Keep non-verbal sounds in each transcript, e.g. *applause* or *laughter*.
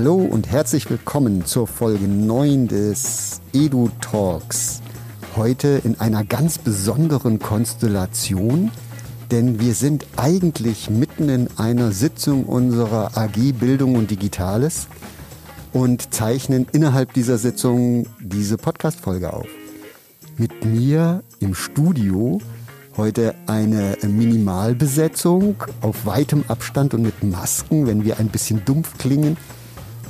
Hallo und herzlich willkommen zur Folge 9 des Edu Talks. Heute in einer ganz besonderen Konstellation, denn wir sind eigentlich mitten in einer Sitzung unserer AG Bildung und Digitales und zeichnen innerhalb dieser Sitzung diese Podcast-Folge auf. Mit mir im Studio heute eine Minimalbesetzung auf weitem Abstand und mit Masken, wenn wir ein bisschen dumpf klingen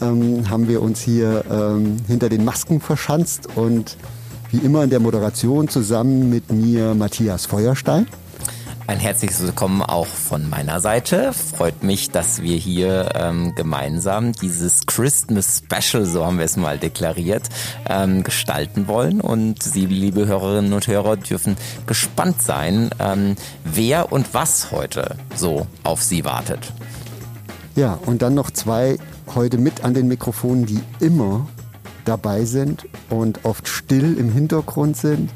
ähm, haben wir uns hier ähm, hinter den Masken verschanzt und wie immer in der Moderation zusammen mit mir Matthias Feuerstein. Ein herzliches Willkommen auch von meiner Seite. Freut mich, dass wir hier ähm, gemeinsam dieses Christmas Special, so haben wir es mal deklariert, ähm, gestalten wollen. Und Sie, liebe Hörerinnen und Hörer, dürfen gespannt sein, ähm, wer und was heute so auf Sie wartet. Ja, und dann noch zwei heute mit an den Mikrofonen, die immer dabei sind und oft still im Hintergrund sind.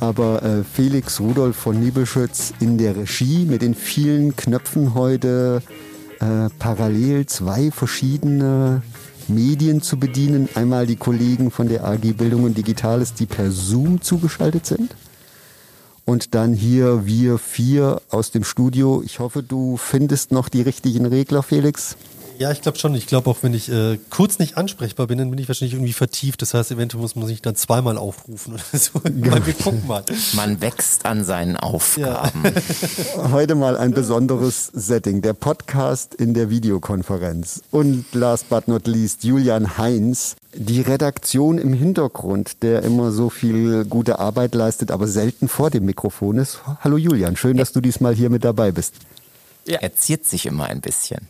Aber äh, Felix Rudolf von Niebelschütz in der Regie mit den vielen Knöpfen heute äh, parallel zwei verschiedene Medien zu bedienen. Einmal die Kollegen von der AG Bildung und Digitales, die per Zoom zugeschaltet sind. Und dann hier wir vier aus dem Studio. Ich hoffe, du findest noch die richtigen Regler, Felix. Ja, ich glaube schon. Ich glaube auch, wenn ich äh, kurz nicht ansprechbar bin, dann bin ich wahrscheinlich irgendwie vertieft. Das heißt, eventuell muss man sich dann zweimal aufrufen oder so. *laughs* Ja. Wir gucken mal. Man wächst an seinen Aufgaben. Ja. *laughs* Heute mal ein besonderes Setting. Der Podcast in der Videokonferenz. Und last but not least, Julian Heinz. Die Redaktion im Hintergrund, der immer so viel gute Arbeit leistet, aber selten vor dem Mikrofon ist. Hallo Julian, schön, dass du diesmal hier mit dabei bist. Ja. Er ziert sich immer ein bisschen.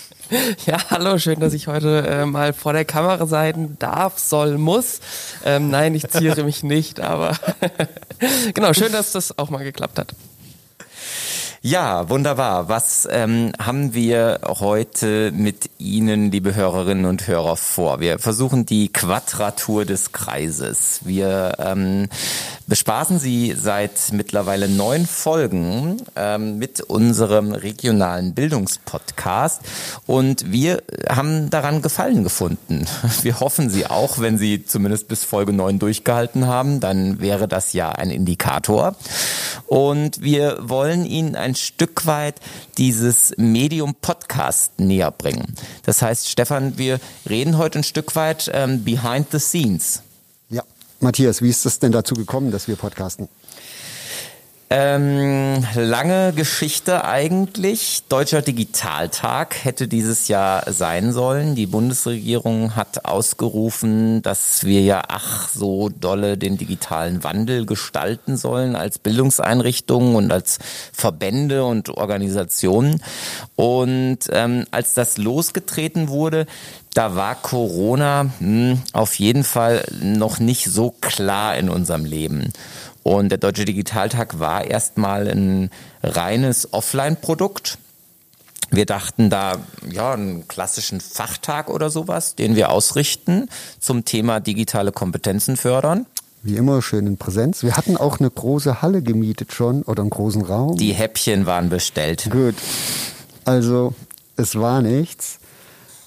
*laughs* ja, hallo, schön, dass ich heute äh, mal vor der Kamera sein darf, soll, muss. Ähm, nein, ich ziere mich nicht, aber *laughs* genau, schön, dass das auch mal geklappt hat. Ja, wunderbar. Was ähm, haben wir heute mit Ihnen, liebe Hörerinnen und Hörer, vor? Wir versuchen die Quadratur des Kreises. Wir ähm, bespaßen Sie seit mittlerweile neun Folgen ähm, mit unserem regionalen Bildungspodcast und wir haben daran Gefallen gefunden. *laughs* Wir hoffen Sie auch, wenn Sie zumindest bis Folge neun durchgehalten haben, dann wäre das ja ein Indikator. Und wir wollen Ihnen ein ein Stück weit dieses Medium Podcast näher bringen. Das heißt, Stefan, wir reden heute ein Stück weit ähm, behind the scenes. Ja, Matthias, wie ist es denn dazu gekommen, dass wir podcasten? Ähm, lange Geschichte eigentlich. Deutscher Digitaltag hätte dieses Jahr sein sollen. Die Bundesregierung hat ausgerufen, dass wir ja ach so dolle den digitalen Wandel gestalten sollen als Bildungseinrichtungen und als Verbände und Organisationen. Und ähm, als das losgetreten wurde, da war Corona mh, hm, auf jeden Fall noch nicht so klar in unserem Leben. Und der Deutsche Digitaltag war erstmal ein reines Offline-Produkt. Wir dachten da, ja, einen klassischen Fachtag oder sowas, den wir ausrichten zum Thema digitale Kompetenzen fördern. Wie immer schön in Präsenz. Wir hatten auch eine große Halle gemietet schon oder einen großen Raum. Die Häppchen waren bestellt. Gut. Also, es war nichts.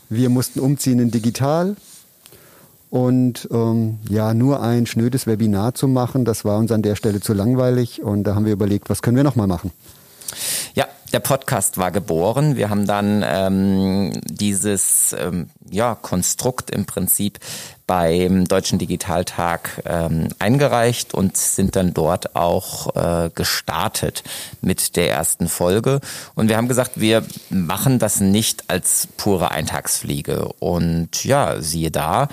Wir mussten umziehen in digital. Und ähm, ja, nur ein schnödes Webinar zu machen, das war uns an der Stelle zu langweilig. Und da haben wir überlegt, was können wir nochmal machen? Ja, der Podcast war geboren. Wir haben dann ähm, dieses ähm, ja, Konstrukt im Prinzip beim Deutschen Digitaltag ähm, eingereicht und sind dann dort auch äh, gestartet mit der ersten Folge. Und wir haben gesagt, wir machen das nicht als pure Eintagsfliege. Und ja, siehe da,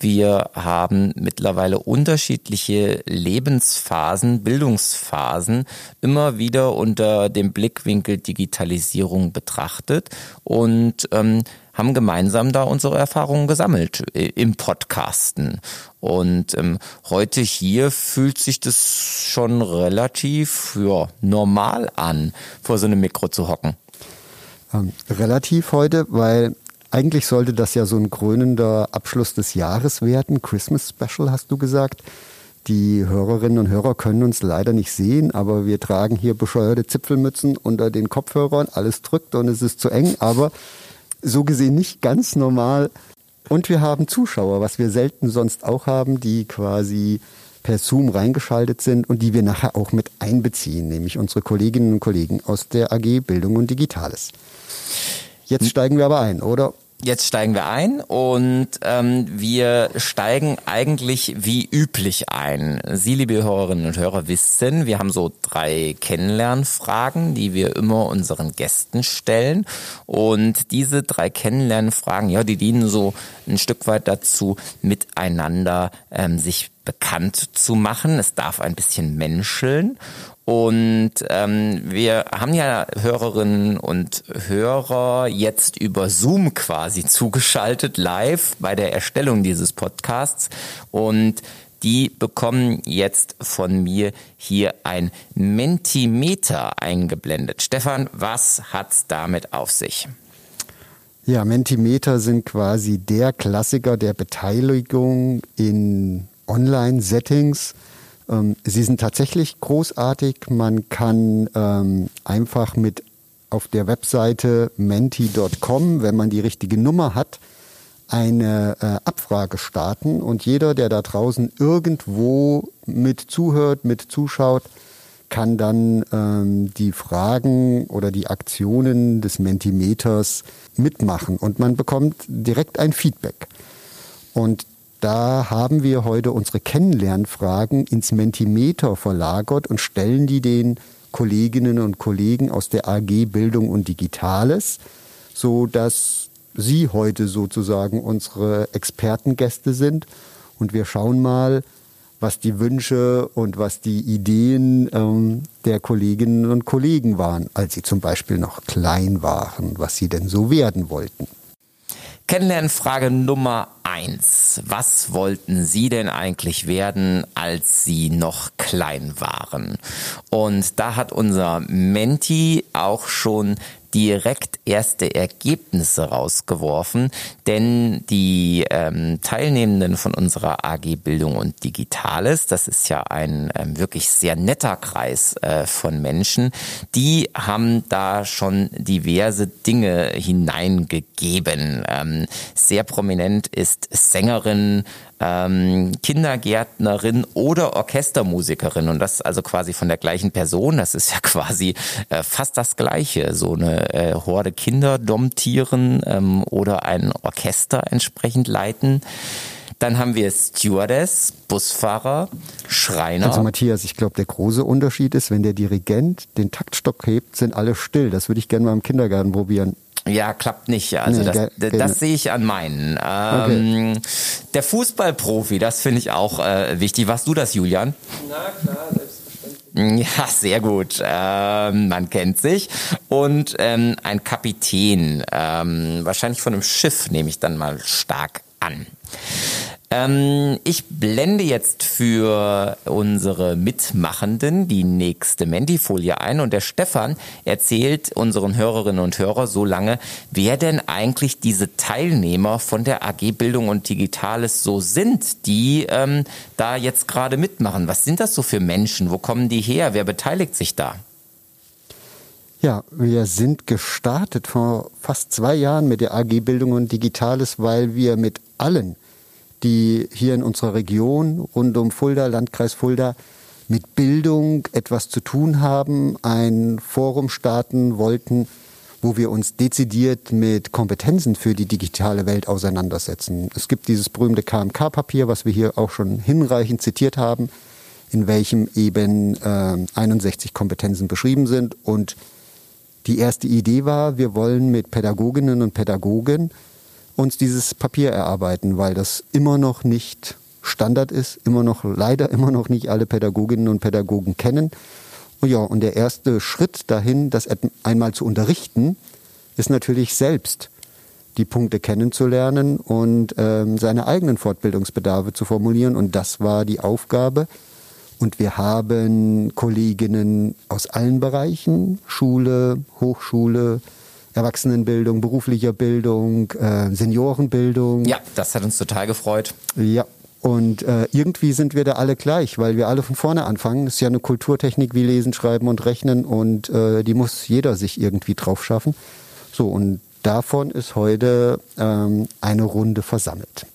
wir haben mittlerweile unterschiedliche Lebensphasen, Bildungsphasen immer wieder unter dem Blickwinkel Digitalisierung betrachtet und ähm, haben gemeinsam da unsere Erfahrungen gesammelt äh, im Podcasten. Und ähm, heute hier fühlt sich das schon relativ ja, normal an, vor so einem Mikro zu hocken. Ähm, relativ heute, weil eigentlich sollte das ja so ein krönender Abschluss des Jahres werden. Christmas Special hast du gesagt. Die Hörerinnen und Hörer können uns leider nicht sehen, aber wir tragen hier bescheuerte Zipfelmützen unter den Kopfhörern. Alles drückt und es ist zu eng, aber so gesehen nicht ganz normal. Und wir haben Zuschauer, was wir selten sonst auch haben, die quasi per Zoom reingeschaltet sind und die wir nachher auch mit einbeziehen, nämlich unsere Kolleginnen und Kollegen aus der AG Bildung und Digitales. Jetzt steigen wir aber ein, oder? Jetzt steigen wir ein und ähm, wir steigen eigentlich wie üblich ein. Sie, liebe Hörerinnen und Hörer, wissen, wir haben so drei Kennenlernfragen, die wir immer unseren Gästen stellen. Und diese drei Kennenlernfragen, ja, die dienen so ein Stück weit dazu, miteinander ähm, sich bekannt zu machen. Es darf ein bisschen menscheln. Und ähm, wir haben ja Hörerinnen und Hörer jetzt über Zoom quasi zugeschaltet, live bei der Erstellung dieses Podcasts. Und die bekommen jetzt von mir hier ein Mentimeter eingeblendet. Stefan, was hat's damit auf sich? Ja, Mentimeter sind quasi der Klassiker der Beteiligung in Online-Settings ähm, sie sind tatsächlich großartig. Man kann ähm, einfach mit auf der Webseite menti.com, wenn man die richtige Nummer hat, eine äh, Abfrage starten und jeder, der da draußen irgendwo mit zuhört, mit zuschaut, kann dann ähm, die Fragen oder die Aktionen des Mentimeters mitmachen und man bekommt direkt ein Feedback. Und da haben wir heute unsere Kennenlernfragen ins Mentimeter verlagert und stellen die den Kolleginnen und Kollegen aus der AG Bildung und Digitales, so dass sie heute sozusagen unsere Expertengäste sind und wir schauen mal, was die Wünsche und was die Ideen ähm, der Kolleginnen und Kollegen waren, als sie zum Beispiel noch klein waren, was sie denn so werden wollten. Kennenlernfrage Nummer eins. Was wollten Sie denn eigentlich werden, als Sie noch klein waren? Und da hat unser Menti auch schon direkt erste Ergebnisse rausgeworfen, denn die ähm, Teilnehmenden von unserer AG Bildung und Digitales, das ist ja ein ähm, wirklich sehr netter Kreis äh, von Menschen, die haben da schon diverse Dinge hineingegeben. Ähm, sehr prominent ist Sängerin, ähm, Kindergärtnerin oder Orchestermusikerin und das also quasi von der gleichen Person. Das ist ja *laughs* quasi äh, fast das Gleiche. So eine äh, Horde Kinder domptieren ähm, oder ein Orchester entsprechend leiten. Dann haben wir Stewardess, Busfahrer, Schreiner. Also Matthias, ich glaube, der große Unterschied ist, wenn der Dirigent den Taktstock hebt, sind alle still. Das würde ich gerne mal im Kindergarten probieren. Ja, klappt nicht. Also nee, das, das sehe ich an meinen. Ähm, okay. Der Fußballprofi, das finde ich auch äh, wichtig. Warst du das, Julian? Na klar, selbstverständlich. Ja, sehr gut. Ähm, man kennt sich. Und ähm, ein Kapitän, ähm, wahrscheinlich von einem Schiff, nehme ich dann mal stark an. Ähm, ich blende jetzt für unsere Mitmachenden die nächste Mandy-Folie ein und der Stefan erzählt unseren Hörerinnen und Hörern so lange, wer denn eigentlich diese Teilnehmer von der AG Bildung und Digitales so sind, die ähm, da jetzt gerade mitmachen. Was sind das so für Menschen? Wo kommen die her? Wer beteiligt sich da? Ja, wir sind gestartet vor fast zwei Jahren mit der AG Bildung und Digitales, weil wir mit allen die hier in unserer Region rund um Fulda, Landkreis Fulda, mit Bildung etwas zu tun haben, ein Forum starten wollten, wo wir uns dezidiert mit Kompetenzen für die digitale Welt auseinandersetzen. Es gibt dieses berühmte KMK-Papier, was wir hier auch schon hinreichend zitiert haben, in welchem eben äh, 61 Kompetenzen beschrieben sind. Und die erste Idee war, wir wollen mit Pädagoginnen und Pädagogen uns dieses Papier erarbeiten, weil das immer noch nicht Standard ist, immer noch leider immer noch nicht alle Pädagoginnen und Pädagogen kennen. Und ja, und der erste Schritt dahin, das einmal zu unterrichten, ist natürlich selbst die Punkte kennenzulernen und ähm, seine eigenen Fortbildungsbedarfe zu formulieren. Und das war die Aufgabe. Und wir haben Kolleginnen aus allen Bereichen, Schule, Hochschule, Erwachsenenbildung, beruflicher Bildung, äh, Seniorenbildung. Ja, das hat uns total gefreut. Ja, und äh, irgendwie sind wir da alle gleich, weil wir alle von vorne anfangen. Das ist ja eine Kulturtechnik wie Lesen, Schreiben und Rechnen und äh, die muss jeder sich irgendwie drauf schaffen. So, und davon ist heute ähm, eine Runde versammelt.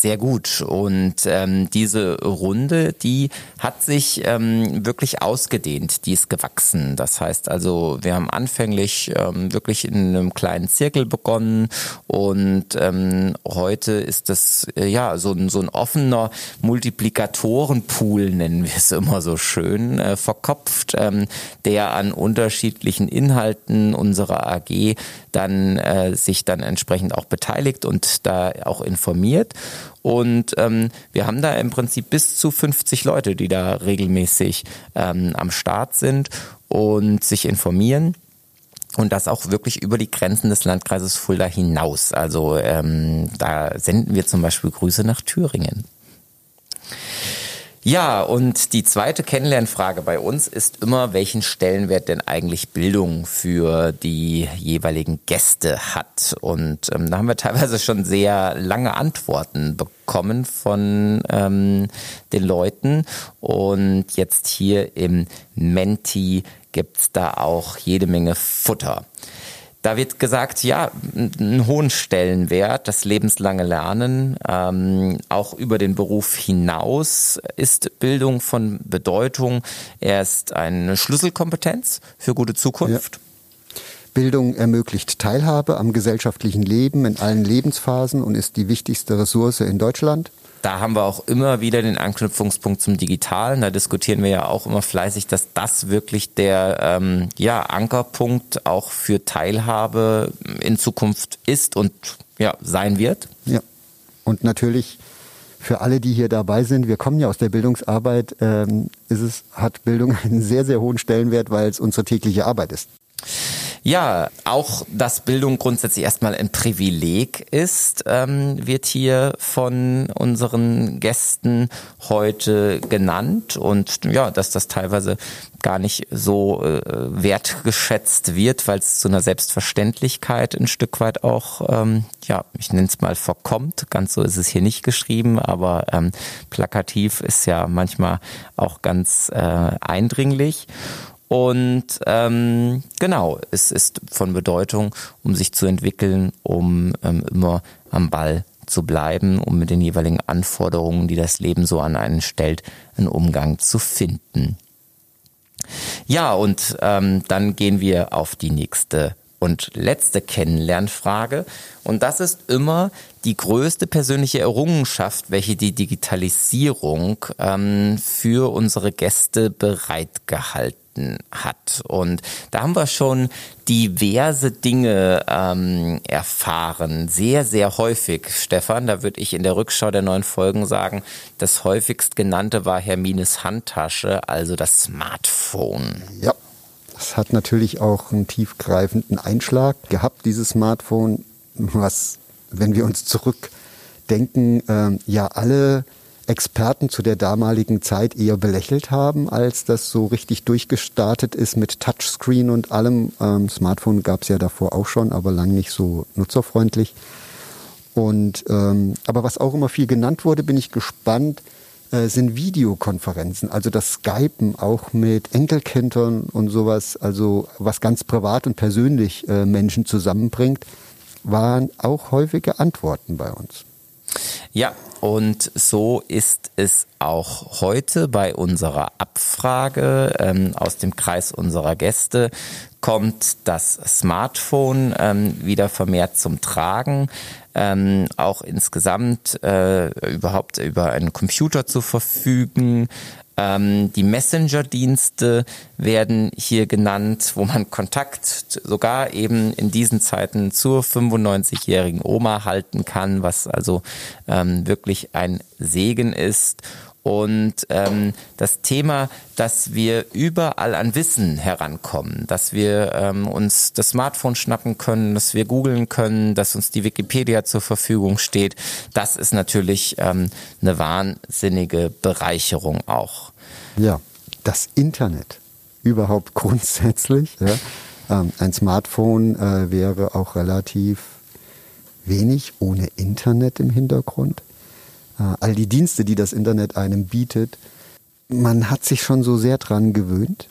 Sehr gut. Und ähm, diese Runde, die hat sich ähm, wirklich ausgedehnt, die ist gewachsen. Das heißt also, wir haben anfänglich ähm, wirklich in einem kleinen Zirkel begonnen und ähm, heute ist das äh, ja so ein, so ein offener Multiplikatorenpool, nennen wir es immer so schön, äh, verkopft, ähm, der an unterschiedlichen Inhalten unserer AG dann äh, sich dann entsprechend auch beteiligt und da auch informiert. Und ähm, wir haben da im Prinzip bis zu 50 Leute, die da regelmäßig ähm, am Start sind und sich informieren. Und das auch wirklich über die Grenzen des Landkreises Fulda hinaus. Also ähm, da senden wir zum Beispiel Grüße nach Thüringen. Ja, und die zweite Kennenlernfrage bei uns ist immer, welchen Stellenwert denn eigentlich Bildung für die jeweiligen Gäste hat. Und ähm, da haben wir teilweise schon sehr lange Antworten bekommen von ähm, den Leuten. Und jetzt hier im Menti gibt's da auch jede Menge Futter. Da wird gesagt, ja, einen hohen Stellenwert, das lebenslange Lernen, ähm, auch über den Beruf hinaus ist Bildung von Bedeutung. Er ist eine Schlüsselkompetenz für gute Zukunft. Ja. Bildung ermöglicht Teilhabe am gesellschaftlichen Leben in allen Lebensphasen und ist die wichtigste Ressource in Deutschland da haben wir auch immer wieder den Anknüpfungspunkt zum Digitalen. Da diskutieren wir ja auch immer fleißig, dass das wirklich der ähm, ja, Ankerpunkt auch für Teilhabe in Zukunft ist und ja, sein wird. Ja. Und natürlich für alle, die hier dabei sind, wir kommen ja aus der Bildungsarbeit, ähm, ist es, hat Bildung *laughs* einen sehr, sehr hohen Stellenwert, weil es unsere tägliche Arbeit ist. Ja, auch dass Bildung grundsätzlich erstmal ein Privileg ist, ähm, wird hier von unseren Gästen heute genannt und ja, dass das teilweise gar nicht so äh, wertgeschätzt wird, weil es zu einer Selbstverständlichkeit ein Stück weit auch, ähm, ja, ich nenne es mal verkommt. Ganz so ist es hier nicht geschrieben, aber ähm, plakativ ist ja manchmal auch ganz äh, eindringlich. Und ähm, genau, es ist von Bedeutung, um sich zu entwickeln, um ähm, immer am Ball zu bleiben, um mit den jeweiligen Anforderungen, die das Leben so an einen stellt, einen Umgang zu finden. Ja, und ähm, dann gehen wir auf die nächste und letzte Kennenlernfrage. Und das ist immer die größte persönliche Errungenschaft, welche die Digitalisierung ähm, für unsere Gäste bereitgehalten hat. Und da haben wir schon diverse Dinge ähm, erfahren. Sehr, sehr häufig, Stefan. Da würde ich in der Rückschau der neuen Folgen sagen, das häufigst genannte war Hermines Handtasche, also das Smartphone. Ja. Das hat natürlich auch einen tiefgreifenden Einschlag gehabt, dieses Smartphone, was, wenn wir uns zurückdenken, äh, ja alle Experten zu der damaligen Zeit eher belächelt haben, als das so richtig durchgestartet ist mit Touchscreen und allem. Ähm, Smartphone gab es ja davor auch schon, aber lang nicht so nutzerfreundlich. Und ähm, aber was auch immer viel genannt wurde, bin ich gespannt, äh, sind Videokonferenzen, also das Skypen auch mit Enkelkindern und sowas, also was ganz privat und persönlich äh, Menschen zusammenbringt, waren auch häufige Antworten bei uns. Ja, und so ist es auch heute bei unserer Abfrage ähm, aus dem Kreis unserer Gäste kommt das Smartphone ähm, wieder vermehrt zum Tragen. Ähm, auch insgesamt äh, überhaupt über einen Computer zu verfügen, ähm, die Messenger-Dienste werden hier genannt, wo man Kontakt sogar eben in diesen Zeiten zur 95-jährigen Oma halten kann, was also ähm, wirklich ein Segen ist. Und ähm, das Thema, dass wir überall an Wissen herankommen, dass wir ähm, uns das Smartphone schnappen können, dass wir googeln können, dass uns die Wikipedia zur Verfügung steht, das ist natürlich ähm, eine wahnsinnige Bereicherung auch. Ja, das Internet überhaupt grundsätzlich. Ja. Ähm, ein Smartphone äh, wäre auch relativ wenig ohne Internet im Hintergrund. Äh, all die Dienste, die das Internet einem bietet, man hat sich schon so sehr dran gewöhnt.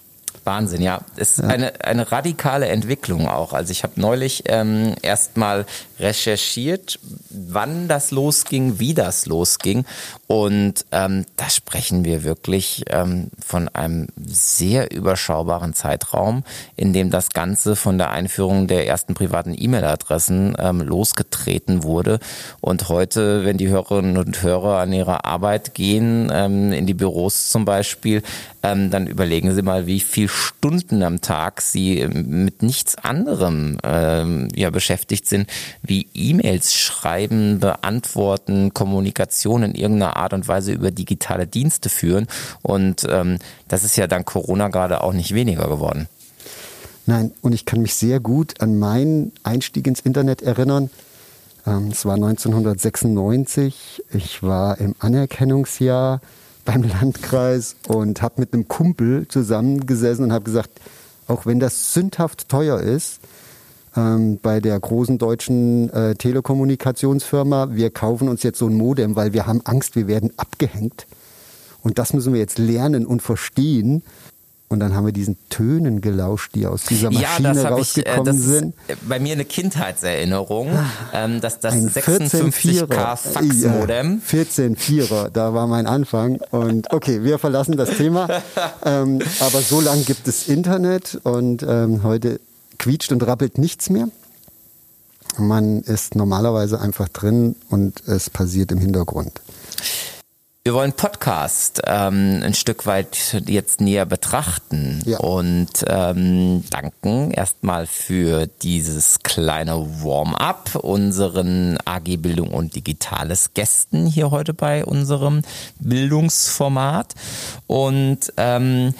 Wahnsinn, ja. Es ist ja. eine, eine radikale Entwicklung auch. Also ich habe neulich ähm, erstmal recherchiert, wann das losging, wie das losging. Und ähm, da sprechen wir wirklich ähm, von einem sehr überschaubaren Zeitraum, in dem das Ganze von der Einführung der ersten privaten E-Mail-Adressen ähm, losgetreten wurde. Und heute, wenn die Hörerinnen und Hörer an ihre Arbeit gehen, ähm, in die Büros zum Beispiel, ähm, dann überlegen Sie mal, wie viel Stunden am Tag Sie ähm, mit nichts anderem ähm, ja, beschäftigt sind, wie E-Mails schreiben, beantworten, Kommunikation in irgendeiner Art und Weise über digitale Dienste führen. Und ähm, das ist ja dank Corona gerade auch nicht weniger geworden. Nein, und ich kann mich sehr gut an meinen Einstieg ins Internet erinnern. Ähm, es war 1996. Ich war im Anerkennungsjahr beim *laughs* Landkreis und habe mit einem Kumpel zusammengesessen und habe gesagt, auch wenn das sündhaft teuer ist, ähm, bei der großen deutschen äh, Telekommunikationsfirma, wir kaufen uns jetzt so ein Modem, weil wir haben Angst, wir werden abgehängt. Und das müssen wir jetzt lernen und verstehen. Und dann haben wir diesen Tönen gelauscht, die aus dieser Maschine ja, rausgekommen ich, äh, sind. bei mir eine Kindheitserinnerung, ah, ähm, dass das 56K Faxmodem. Ja, 14 Vierer, da war mein Anfang. Und okay, wir verlassen das Thema. *laughs* ähm, aber so lange gibt es Internet und ähm, heute quietscht und rappelt nichts mehr. Man ist normalerweise einfach drin und es passiert im Hintergrund. Wir wollen Podcast ähm, ein Stück weit jetzt näher betrachten ja. und ähm, danken erstmal für dieses kleine Warm-up unseren AG Bildung und Digitales Gästen hier heute bei unserem Bildungsformat und ähm,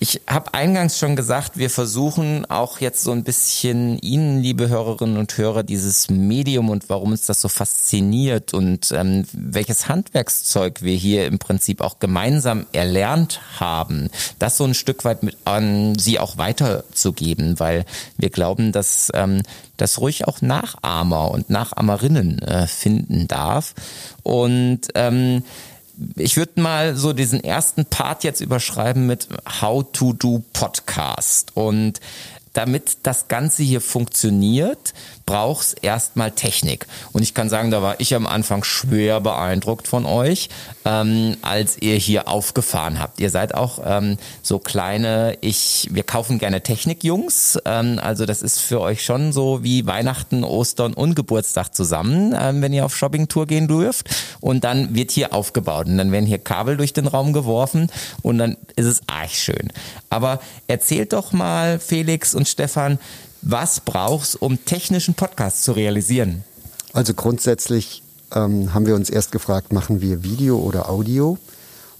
ich habe eingangs schon gesagt, wir versuchen auch jetzt so ein bisschen Ihnen, liebe Hörerinnen und Hörer, dieses Medium und warum uns das so fasziniert und ähm, welches Handwerkszeug wir hier im Prinzip auch gemeinsam erlernt haben, das so ein Stück weit mit an Sie auch weiterzugeben, weil wir glauben, dass ähm, das ruhig auch Nachahmer und Nachahmerinnen äh, finden darf. Und ähm, ich würde mal so diesen ersten Part jetzt überschreiben mit How to do Podcast. Und damit das Ganze hier funktioniert, brauchst erstmal Technik. Und ich kann sagen, da war ich am Anfang schwer beeindruckt von euch, ähm, als ihr hier aufgefahren habt. Ihr seid auch ähm, so kleine, ich, wir kaufen gerne Technik, Jungs. Ähm, also das ist für euch schon so wie Weihnachten, Ostern und Geburtstag zusammen, ähm, wenn ihr auf Shoppingtour gehen dürft. Und dann wird hier aufgebaut und dann werden hier Kabel durch den Raum geworfen und dann ist es arg schön. Aber erzählt doch mal, Felix und Stefan, was brauchst, um technischen Podcast zu realisieren? Also grundsätzlich ähm, haben wir uns erst gefragt, machen wir Video oder Audio?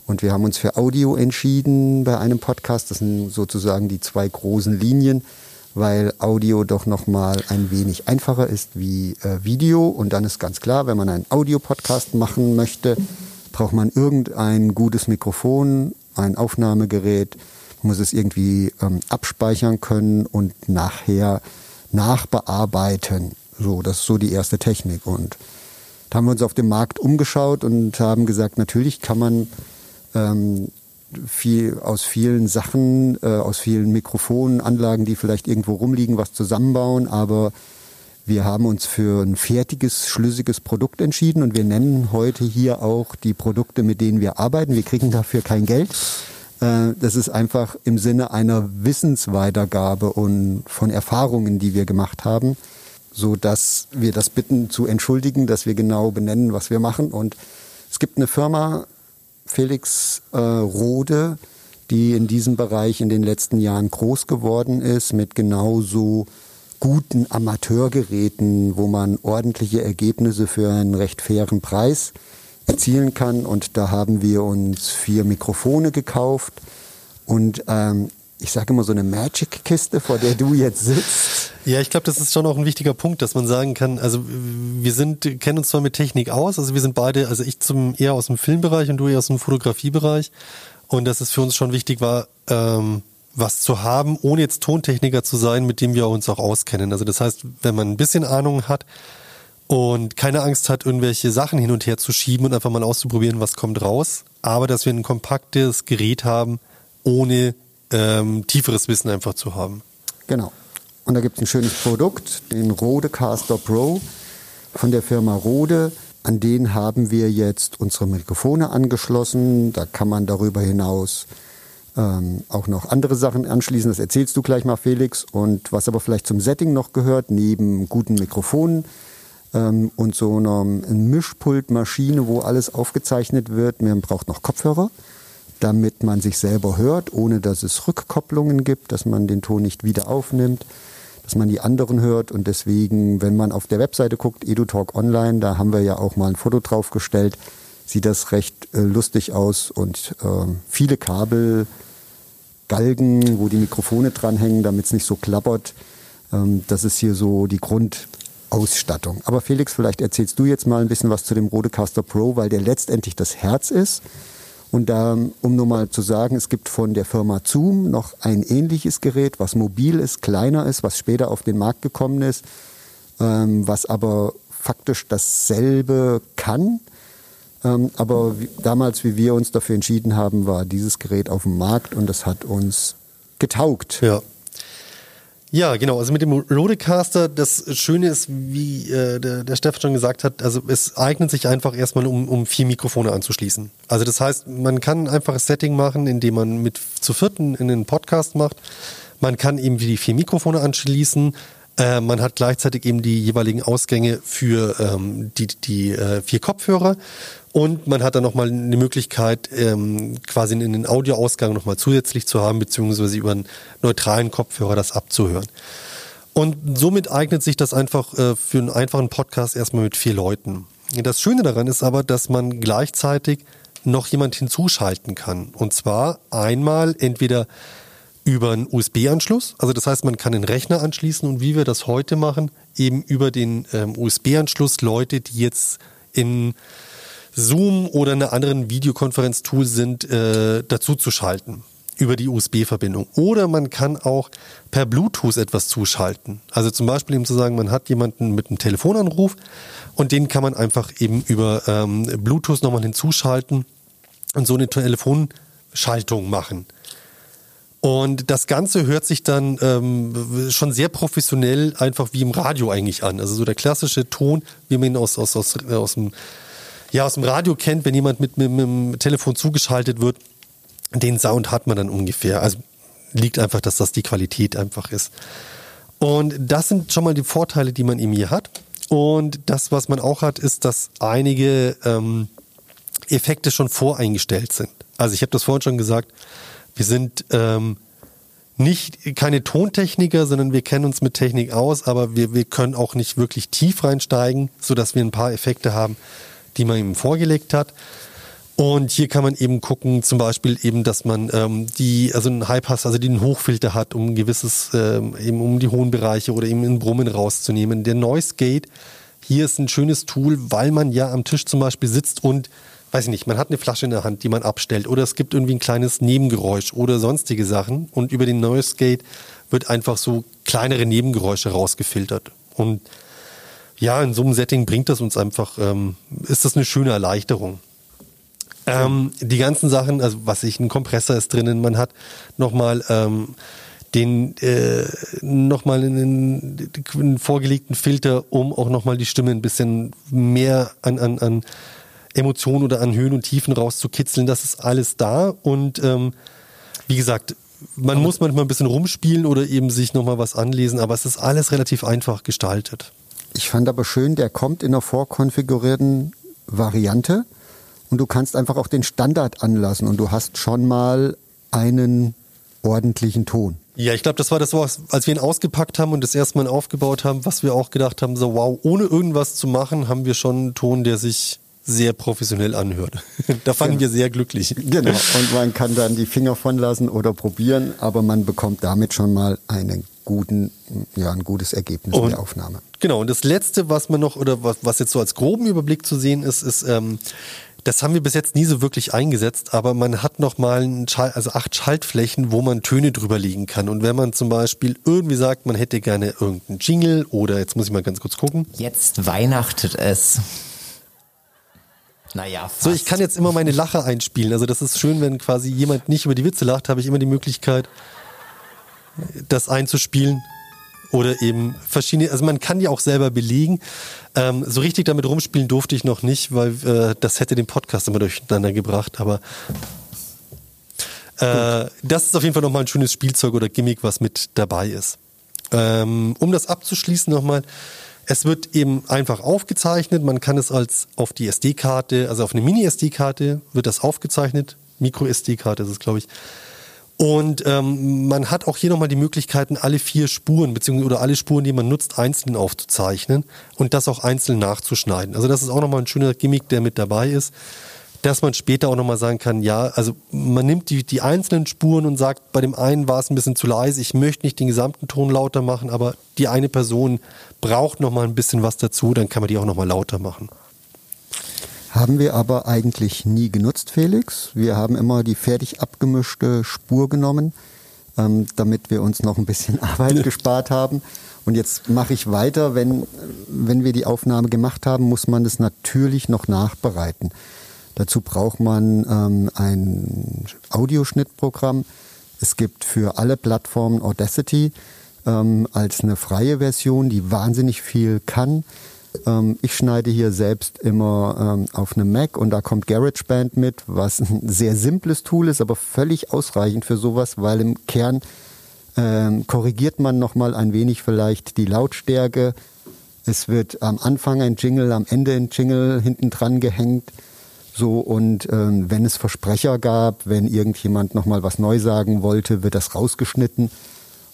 Und wir haben uns für Audio entschieden bei einem Podcast. Das sind sozusagen die zwei großen Linien, weil Audio doch noch mal ein wenig einfacher ist wie äh, Video. Und dann ist ganz klar, wenn man einen Audio-Podcast machen möchte, braucht man irgendein gutes Mikrofon, ein Aufnahmegerät, muss es irgendwie ähm, abspeichern können und nachher nachbearbeiten. So, das ist so die erste Technik. Und da haben wir uns auf dem Markt umgeschaut und haben gesagt, natürlich kann man ähm, viel aus vielen Sachen, äh, aus vielen Mikrofonen, Anlagen, die vielleicht irgendwo rumliegen, was zusammenbauen, aber wir haben uns für ein fertiges, schlüssiges Produkt entschieden und wir nennen heute hier auch die Produkte, mit denen wir arbeiten. Wir kriegen dafür kein Geld. Äh, das ist einfach im Sinne einer Wissensweitergabe und von Erfahrungen, die wir gemacht haben, so dass wir das bitten zu entschuldigen, dass wir genau benennen, was wir machen. Und es gibt eine Firma, Felix äh, Rode, die in diesem Bereich in den letzten Jahren groß geworden ist, mit genauso guten Amateurgeräten, wo man ordentliche Ergebnisse für einen recht fairen Preis erzielen kann. Und da haben wir uns vier Mikrofone gekauft und ähm, ich sage immer so eine Magic-Kiste, vor der du jetzt sitzt. Ja, ich glaube, das ist schon auch ein wichtiger Punkt, dass man sagen kann, also wir sind, kennen uns zwar mit Technik aus, also wir sind beide, also ich zum eher aus dem Filmbereich und du eher aus dem Fotografiebereich. Und dass es für uns schon wichtig war, ähm, was zu haben, ohne jetzt Tontechniker zu sein, mit dem wir uns auch auskennen. Also das heißt, wenn man ein bisschen Ahnung hat, und keine Angst hat, irgendwelche Sachen hin und her zu schieben und einfach mal auszuprobieren, was kommt raus. Aber dass wir ein kompaktes Gerät haben, ohne ähm, tieferes Wissen einfach zu haben. Genau. Und da gibt es ein schönes Produkt, den Rode Caster Pro von der Firma Rode. An den haben wir jetzt unsere Mikrofone angeschlossen. Da kann man darüber hinaus ähm, auch noch andere Sachen anschließen. Das erzählst du gleich mal, Felix. Und was aber vielleicht zum Setting noch gehört, neben guten Mikrofonen ähm, und so einer Mischpultmaschine, wo alles aufgezeichnet wird, man braucht noch Kopfhörer damit man sich selber hört, ohne dass es Rückkopplungen gibt, dass man den Ton nicht wieder aufnimmt, dass man die anderen hört. Und deswegen, wenn man auf der Webseite guckt, EduTalk Online, da haben wir ja auch mal ein Foto draufgestellt, sieht das recht äh, lustig aus und äh, viele Kabel, Galgen, wo die Mikrofone dranhängen, damit es nicht so klappert. Ähm, das ist hier so die Grundausstattung. Aber Felix, vielleicht erzählst du jetzt mal ein bisschen was zu dem Rodecaster Pro, weil der letztendlich das Herz ist. Und da, um nur mal zu sagen, es gibt von der Firma Zoom noch ein ähnliches Gerät, was mobil ist, kleiner ist, was später auf den Markt gekommen ist, ähm, was aber faktisch dasselbe kann. Ähm, aber wie, damals, wie wir uns dafür entschieden haben, war dieses Gerät auf dem Markt und das hat uns getaugt. Ja. Ja, genau. Also mit dem Rodecaster, das Schöne ist, wie äh, der, der Stefan schon gesagt hat, also es eignet sich einfach erstmal, um, um vier Mikrofone anzuschließen. Also das heißt, man kann ein einfaches Setting machen, indem man mit zu vierten in den Podcast macht. Man kann eben die vier Mikrofone anschließen. Äh, man hat gleichzeitig eben die jeweiligen Ausgänge für ähm, die, die äh, vier Kopfhörer und man hat dann nochmal eine Möglichkeit, ähm, quasi in den Audioausgang nochmal zusätzlich zu haben, beziehungsweise über einen neutralen Kopfhörer das abzuhören. Und somit eignet sich das einfach äh, für einen einfachen Podcast erstmal mit vier Leuten. Das Schöne daran ist aber, dass man gleichzeitig noch jemand hinzuschalten kann. Und zwar einmal entweder über einen USB-Anschluss, also das heißt, man kann den Rechner anschließen und wie wir das heute machen, eben über den ähm, USB-Anschluss Leute, die jetzt in Zoom oder einer anderen Videokonferenztool sind, äh, dazu zu schalten über die USB-Verbindung. Oder man kann auch per Bluetooth etwas zuschalten. Also zum Beispiel eben zu sagen, man hat jemanden mit einem Telefonanruf und den kann man einfach eben über ähm, Bluetooth nochmal hinzuschalten und so eine Telefonschaltung machen. Und das Ganze hört sich dann ähm, schon sehr professionell einfach wie im Radio eigentlich an. Also so der klassische Ton, wie man ihn aus, aus, aus, aus dem ja aus dem Radio kennt, wenn jemand mit, mit, mit dem Telefon zugeschaltet wird, den Sound hat man dann ungefähr. Also liegt einfach, dass das die Qualität einfach ist. Und das sind schon mal die Vorteile, die man eben hier hat. Und das, was man auch hat, ist, dass einige ähm, Effekte schon voreingestellt sind. Also ich habe das vorhin schon gesagt, wir sind ähm, nicht keine Tontechniker, sondern wir kennen uns mit Technik aus, aber wir, wir können auch nicht wirklich tief reinsteigen, sodass wir ein paar Effekte haben, die man ihm vorgelegt hat. Und hier kann man eben gucken, zum Beispiel eben, dass man ähm, die, also einen High-Pass, also den Hochfilter hat, um ein gewisses, ähm, eben um die hohen Bereiche oder eben in Brummen rauszunehmen. Der Noise Gate, hier ist ein schönes Tool, weil man ja am Tisch zum Beispiel sitzt und, weiß ich nicht, man hat eine Flasche in der Hand, die man abstellt oder es gibt irgendwie ein kleines Nebengeräusch oder sonstige Sachen und über den Noise Gate wird einfach so kleinere Nebengeräusche rausgefiltert. Und ja, in so einem Setting bringt das uns einfach, ähm, ist das eine schöne Erleichterung. Ähm, die ganzen Sachen, also was ich, ein Kompressor ist drinnen, man hat nochmal ähm, den äh, nochmal einen, einen vorgelegten Filter, um auch nochmal die Stimme ein bisschen mehr an, an, an Emotionen oder an Höhen und Tiefen rauszukitzeln. Das ist alles da und ähm, wie gesagt, man muss manchmal ein bisschen rumspielen oder eben sich nochmal was anlesen, aber es ist alles relativ einfach gestaltet. Ich fand aber schön, der kommt in einer vorkonfigurierten Variante und du kannst einfach auch den Standard anlassen und du hast schon mal einen ordentlichen Ton. Ja, ich glaube, das war das, als wir ihn ausgepackt haben und das erste Mal aufgebaut haben, was wir auch gedacht haben, so wow, ohne irgendwas zu machen, haben wir schon einen Ton, der sich sehr professionell anhört. *laughs* da fanden genau. wir sehr glücklich. Genau, und man kann dann die Finger von lassen oder probieren, aber man bekommt damit schon mal einen guten, ja, ein gutes Ergebnis und, in der Aufnahme. Genau, und das Letzte, was man noch, oder was, was jetzt so als groben Überblick zu sehen ist, ist, ähm, das haben wir bis jetzt nie so wirklich eingesetzt, aber man hat nochmal also acht Schaltflächen, wo man Töne drüber legen kann. Und wenn man zum Beispiel irgendwie sagt, man hätte gerne irgendeinen Jingle oder jetzt muss ich mal ganz kurz gucken. Jetzt weihnachtet es. Naja, fast. So, ich kann jetzt immer meine Lache einspielen. Also das ist schön, wenn quasi jemand nicht über die Witze lacht, habe ich immer die Möglichkeit, das einzuspielen. Oder eben verschiedene, also man kann die auch selber belegen. Ähm, so richtig damit rumspielen durfte ich noch nicht, weil äh, das hätte den Podcast immer durcheinander gebracht. Aber äh, das ist auf jeden Fall nochmal ein schönes Spielzeug oder Gimmick, was mit dabei ist. Ähm, um das abzuschließen nochmal, es wird eben einfach aufgezeichnet. Man kann es als auf die SD-Karte, also auf eine Mini-SD-Karte wird das aufgezeichnet. Micro-SD-Karte ist es, glaube ich. Und ähm, man hat auch hier nochmal die Möglichkeiten, alle vier Spuren beziehungsweise oder alle Spuren, die man nutzt, einzeln aufzuzeichnen und das auch einzeln nachzuschneiden. Also das ist auch nochmal ein schöner Gimmick, der mit dabei ist, dass man später auch nochmal sagen kann, ja, also man nimmt die, die einzelnen Spuren und sagt, bei dem einen war es ein bisschen zu leise, ich möchte nicht den gesamten Ton lauter machen, aber die eine Person braucht nochmal ein bisschen was dazu, dann kann man die auch nochmal lauter machen. Haben wir aber eigentlich nie genutzt, Felix. Wir haben immer die fertig abgemischte Spur genommen, ähm, damit wir uns noch ein bisschen *laughs* Arbeit gespart haben. Und jetzt mache ich weiter. Wenn, wenn wir die Aufnahme gemacht haben, muss man das natürlich noch nachbereiten. Dazu braucht man ähm, ein Audioschnittprogramm. Es gibt für alle Plattformen Audacity ähm, als eine freie Version, die wahnsinnig viel kann. Ähm, ich schneide hier selbst immer ähm, auf einem Mac und da kommt GarageBand mit, was *laughs* ein sehr simples Tool ist, aber völlig ausreichend für sowas, weil im Kern ähm, korrigiert man nochmal ein wenig vielleicht die Lautstärke. Es wird am Anfang ein Jingle, am Ende ein Jingle hinten dran gehängt. So, und ähm, wenn es Versprecher gab, wenn irgendjemand nochmal was neu sagen wollte, wird das rausgeschnitten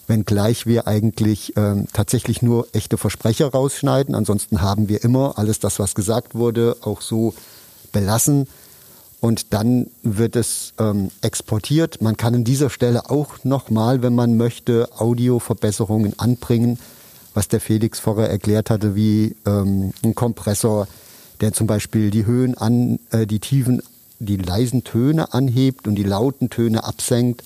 wenngleich wir eigentlich ähm, tatsächlich nur echte Versprecher rausschneiden. Ansonsten haben wir immer alles das, was gesagt wurde, auch so belassen. Und dann wird es ähm, exportiert. Man kann an dieser Stelle auch nochmal, wenn man möchte, Audioverbesserungen anbringen, was der Felix vorher erklärt hatte, wie ähm, ein Kompressor, der zum Beispiel die Höhen an, äh, die tiefen, die leisen Töne anhebt und die lauten Töne absenkt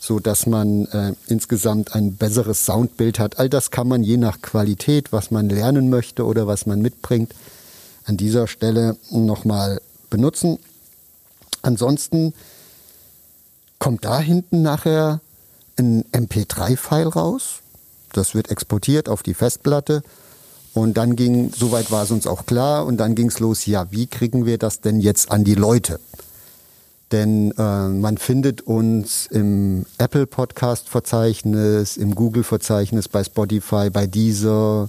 so dass man äh, insgesamt ein besseres Soundbild hat. All das kann man je nach Qualität, was man lernen möchte oder was man mitbringt, an dieser Stelle nochmal benutzen. Ansonsten kommt da hinten nachher ein MP3-File raus. Das wird exportiert auf die Festplatte. Und dann ging, soweit war es uns auch klar, und dann ging es los, ja, wie kriegen wir das denn jetzt an die Leute? Denn äh, man findet uns im Apple Podcast Verzeichnis, im Google Verzeichnis, bei Spotify, bei Deezer.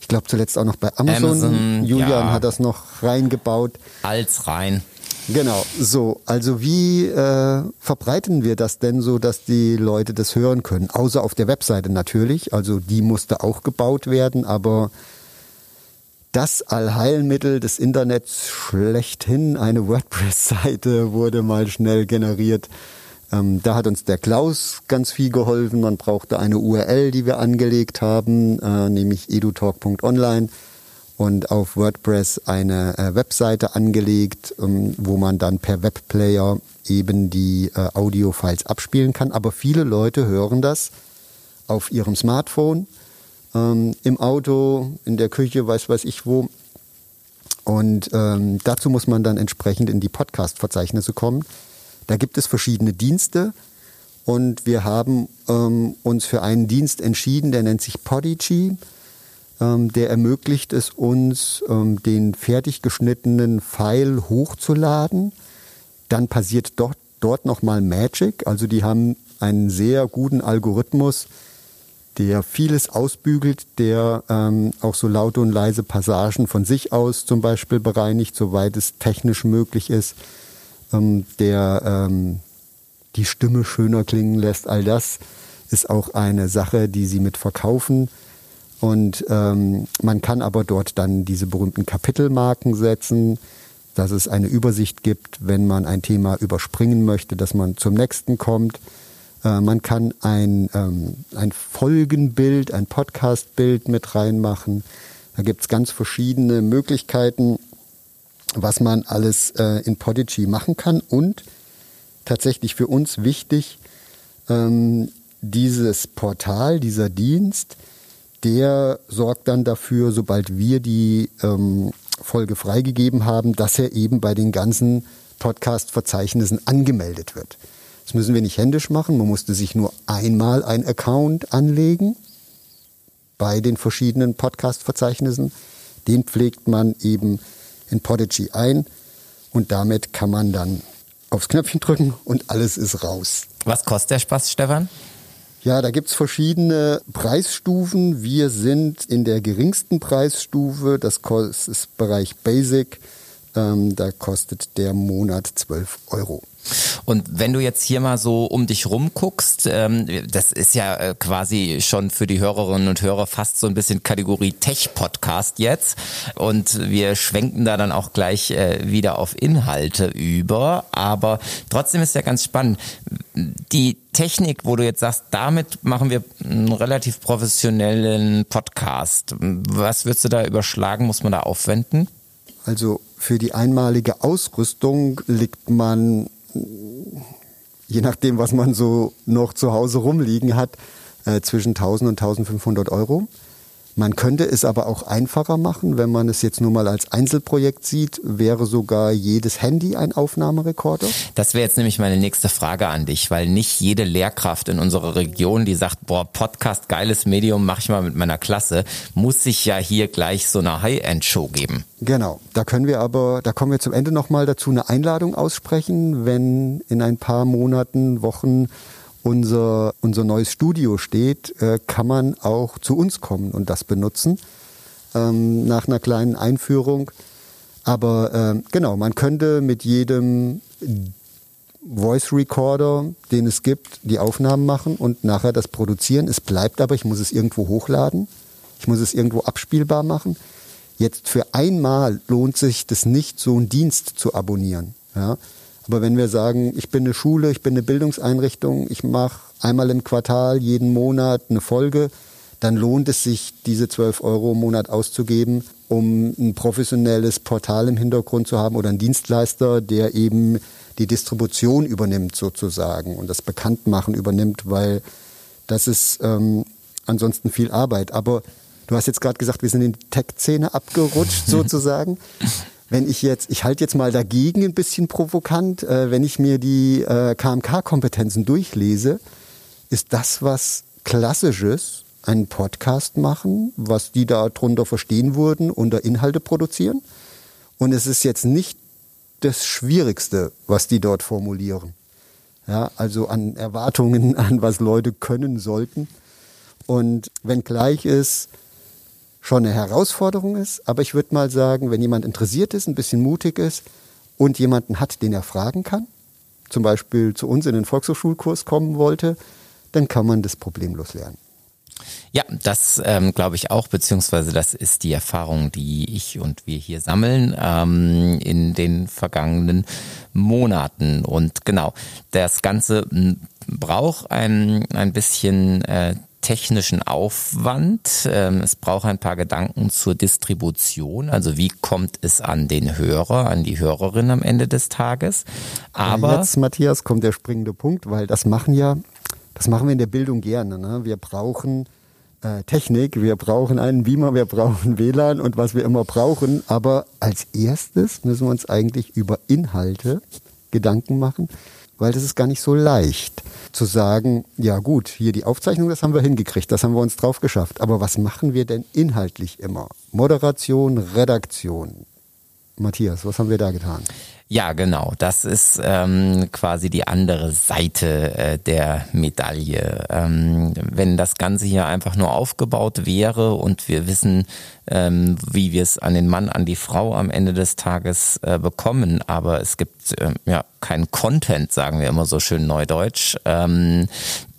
Ich glaube zuletzt auch noch bei Amazon. Amazon Julian ja. hat das noch reingebaut. Als rein. Genau, so. Also wie äh, verbreiten wir das denn so, dass die Leute das hören können? Außer auf der Webseite natürlich. Also die musste auch gebaut werden, aber das Allheilmittel des Internets schlechthin, eine WordPress-Seite, wurde mal schnell generiert. Ähm, da hat uns der Klaus ganz viel geholfen. Man brauchte eine URL, die wir angelegt haben, äh, nämlich edutalk.online und auf WordPress eine äh, Webseite angelegt, ähm, wo man dann per Webplayer eben die äh, Audiofiles abspielen kann. Aber viele Leute hören das auf ihrem Smartphone ähm, im Auto, in der Küche, weiß weiß ich wo. Und ähm, dazu muss man dann entsprechend in die Podcast-Verzeichnisse kommen. Da gibt es verschiedene Dienste und wir haben ähm, uns für einen Dienst entschieden, der nennt sich Podigy. Ähm, der ermöglicht es uns, ähm, den fertig geschnittenen File hochzuladen. Dann passiert dort, dort nochmal Magic. Also die haben einen sehr guten Algorithmus, der vieles ausbügelt, der ähm, auch so laute und leise Passagen von sich aus zum Beispiel bereinigt, soweit es technisch möglich ist, ähm, der ähm, die Stimme schöner klingen lässt. All das ist auch eine Sache, die sie mit verkaufen. Und ähm, man kann aber dort dann diese berühmten Kapitelmarken setzen, dass es eine Übersicht gibt, wenn man ein Thema überspringen möchte, dass man zum nächsten kommt. Äh, man kann ein, ähm, ein Folgenbild, ein Podcastbild mit reinmachen. Da gibt es ganz verschiedene Möglichkeiten, was man alles äh, in Podigy machen kann. Und tatsächlich für uns wichtig, ähm, dieses Portal, dieser Dienst, der sorgt dann dafür, sobald wir die ähm, Folge freigegeben haben, dass er eben bei den ganzen Podcast-Verzeichnissen angemeldet wird. Das müssen wir nicht händisch machen. Man musste sich nur einmal ein Account anlegen bei den verschiedenen Podcast-Verzeichnissen. Den pflegt man eben in Podigy ein und damit kann man dann aufs Knöpfchen drücken und alles ist raus. Was kostet der Spaß, Stefan? Ja, da gibt's verschiedene Preisstufen. Wir sind in der geringsten Preisstufe. Das ist Bereich Basic. Ähm, da kostet der Monat 12 Euro. Und wenn du jetzt hier mal so um dich rum guckst, ähm, das ist ja äh, quasi schon für die Hörerinnen und Hörer fast so ein bisschen Kategorie Tech-Podcast jetzt. Und wir schwenken da dann auch gleich äh, wieder auf Inhalte über. Aber trotzdem ist ja ganz spannend. Die Technik, wo du jetzt sagst, damit machen wir einen relativ professionellen Podcast. Was würdest du da überschlagen? Muss man da aufwenden? Also für die einmalige Ausrüstung liegt man je nachdem, was man so noch zu Hause rumliegen hat, äh, zwischen 1000 und 1500 Euro. Man könnte es aber auch einfacher machen, wenn man es jetzt nur mal als Einzelprojekt sieht, wäre sogar jedes Handy ein Aufnahmerekorder. Das wäre jetzt nämlich meine nächste Frage an dich, weil nicht jede Lehrkraft in unserer Region, die sagt, boah, Podcast, geiles Medium, mache ich mal mit meiner Klasse, muss sich ja hier gleich so eine High-End-Show geben. Genau, da können wir aber, da kommen wir zum Ende nochmal dazu, eine Einladung aussprechen, wenn in ein paar Monaten, Wochen unser, unser neues Studio steht, äh, kann man auch zu uns kommen und das benutzen ähm, nach einer kleinen Einführung. Aber äh, genau, man könnte mit jedem Voice Recorder, den es gibt, die Aufnahmen machen und nachher das produzieren. Es bleibt aber, ich muss es irgendwo hochladen, ich muss es irgendwo abspielbar machen. Jetzt für einmal lohnt sich das nicht, so einen Dienst zu abonnieren. Ja? Aber wenn wir sagen, ich bin eine Schule, ich bin eine Bildungseinrichtung, ich mache einmal im Quartal, jeden Monat eine Folge, dann lohnt es sich, diese 12 Euro im Monat auszugeben, um ein professionelles Portal im Hintergrund zu haben oder einen Dienstleister, der eben die Distribution übernimmt sozusagen und das Bekanntmachen übernimmt, weil das ist ähm, ansonsten viel Arbeit. Aber du hast jetzt gerade gesagt, wir sind in die Tech-Szene abgerutscht *laughs* sozusagen wenn ich jetzt, ich halte jetzt mal dagegen ein bisschen provokant, äh, wenn ich mir die äh, KMK-Kompetenzen durchlese, ist das was Klassisches, einen Podcast machen, was die da drunter verstehen würden, unter Inhalte produzieren. Und es ist jetzt nicht das Schwierigste, was die dort formulieren. Ja, also an Erwartungen, *laughs* an was Leute können sollten. Und wenn gleich ist, schon eine Herausforderung ist. Aber ich würde mal sagen, wenn jemand interessiert ist, ein bisschen mutig ist und jemanden hat, den er fragen kann, zum Beispiel zu uns in den Volkshochschulkurs kommen wollte, dann kann man das problemlos lernen. Ja, das ähm, glaube ich auch, beziehungsweise das ist die Erfahrung, die ich und wir hier sammeln ähm, in den vergangenen Monaten. Und genau, das Ganze braucht ein, ein bisschen äh, technischen Aufwand. Ähm, es braucht ein paar Gedanken zur Distribution. Also wie kommt es an den Hörer, an die Hörerin am Ende des Tages? Aber jetzt, Matthias, kommt der springende Punkt, weil das machen ja, das machen wir in der Bildung gerne. Ne? Wir brauchen äh, Technik, wir brauchen einen Beamer, wir brauchen WLAN und was wir immer brauchen. Aber als erstes müssen wir uns eigentlich über Inhalte Gedanken machen weil das ist gar nicht so leicht zu sagen, ja gut, hier die Aufzeichnung, das haben wir hingekriegt, das haben wir uns drauf geschafft. Aber was machen wir denn inhaltlich immer? Moderation, Redaktion. Matthias, was haben wir da getan? Ja, genau. Das ist ähm, quasi die andere Seite äh, der Medaille. Ähm, wenn das Ganze hier einfach nur aufgebaut wäre und wir wissen, ähm, wie wir es an den Mann, an die Frau am Ende des Tages äh, bekommen, aber es gibt äh, ja keinen Content, sagen wir immer so schön neudeutsch, ähm,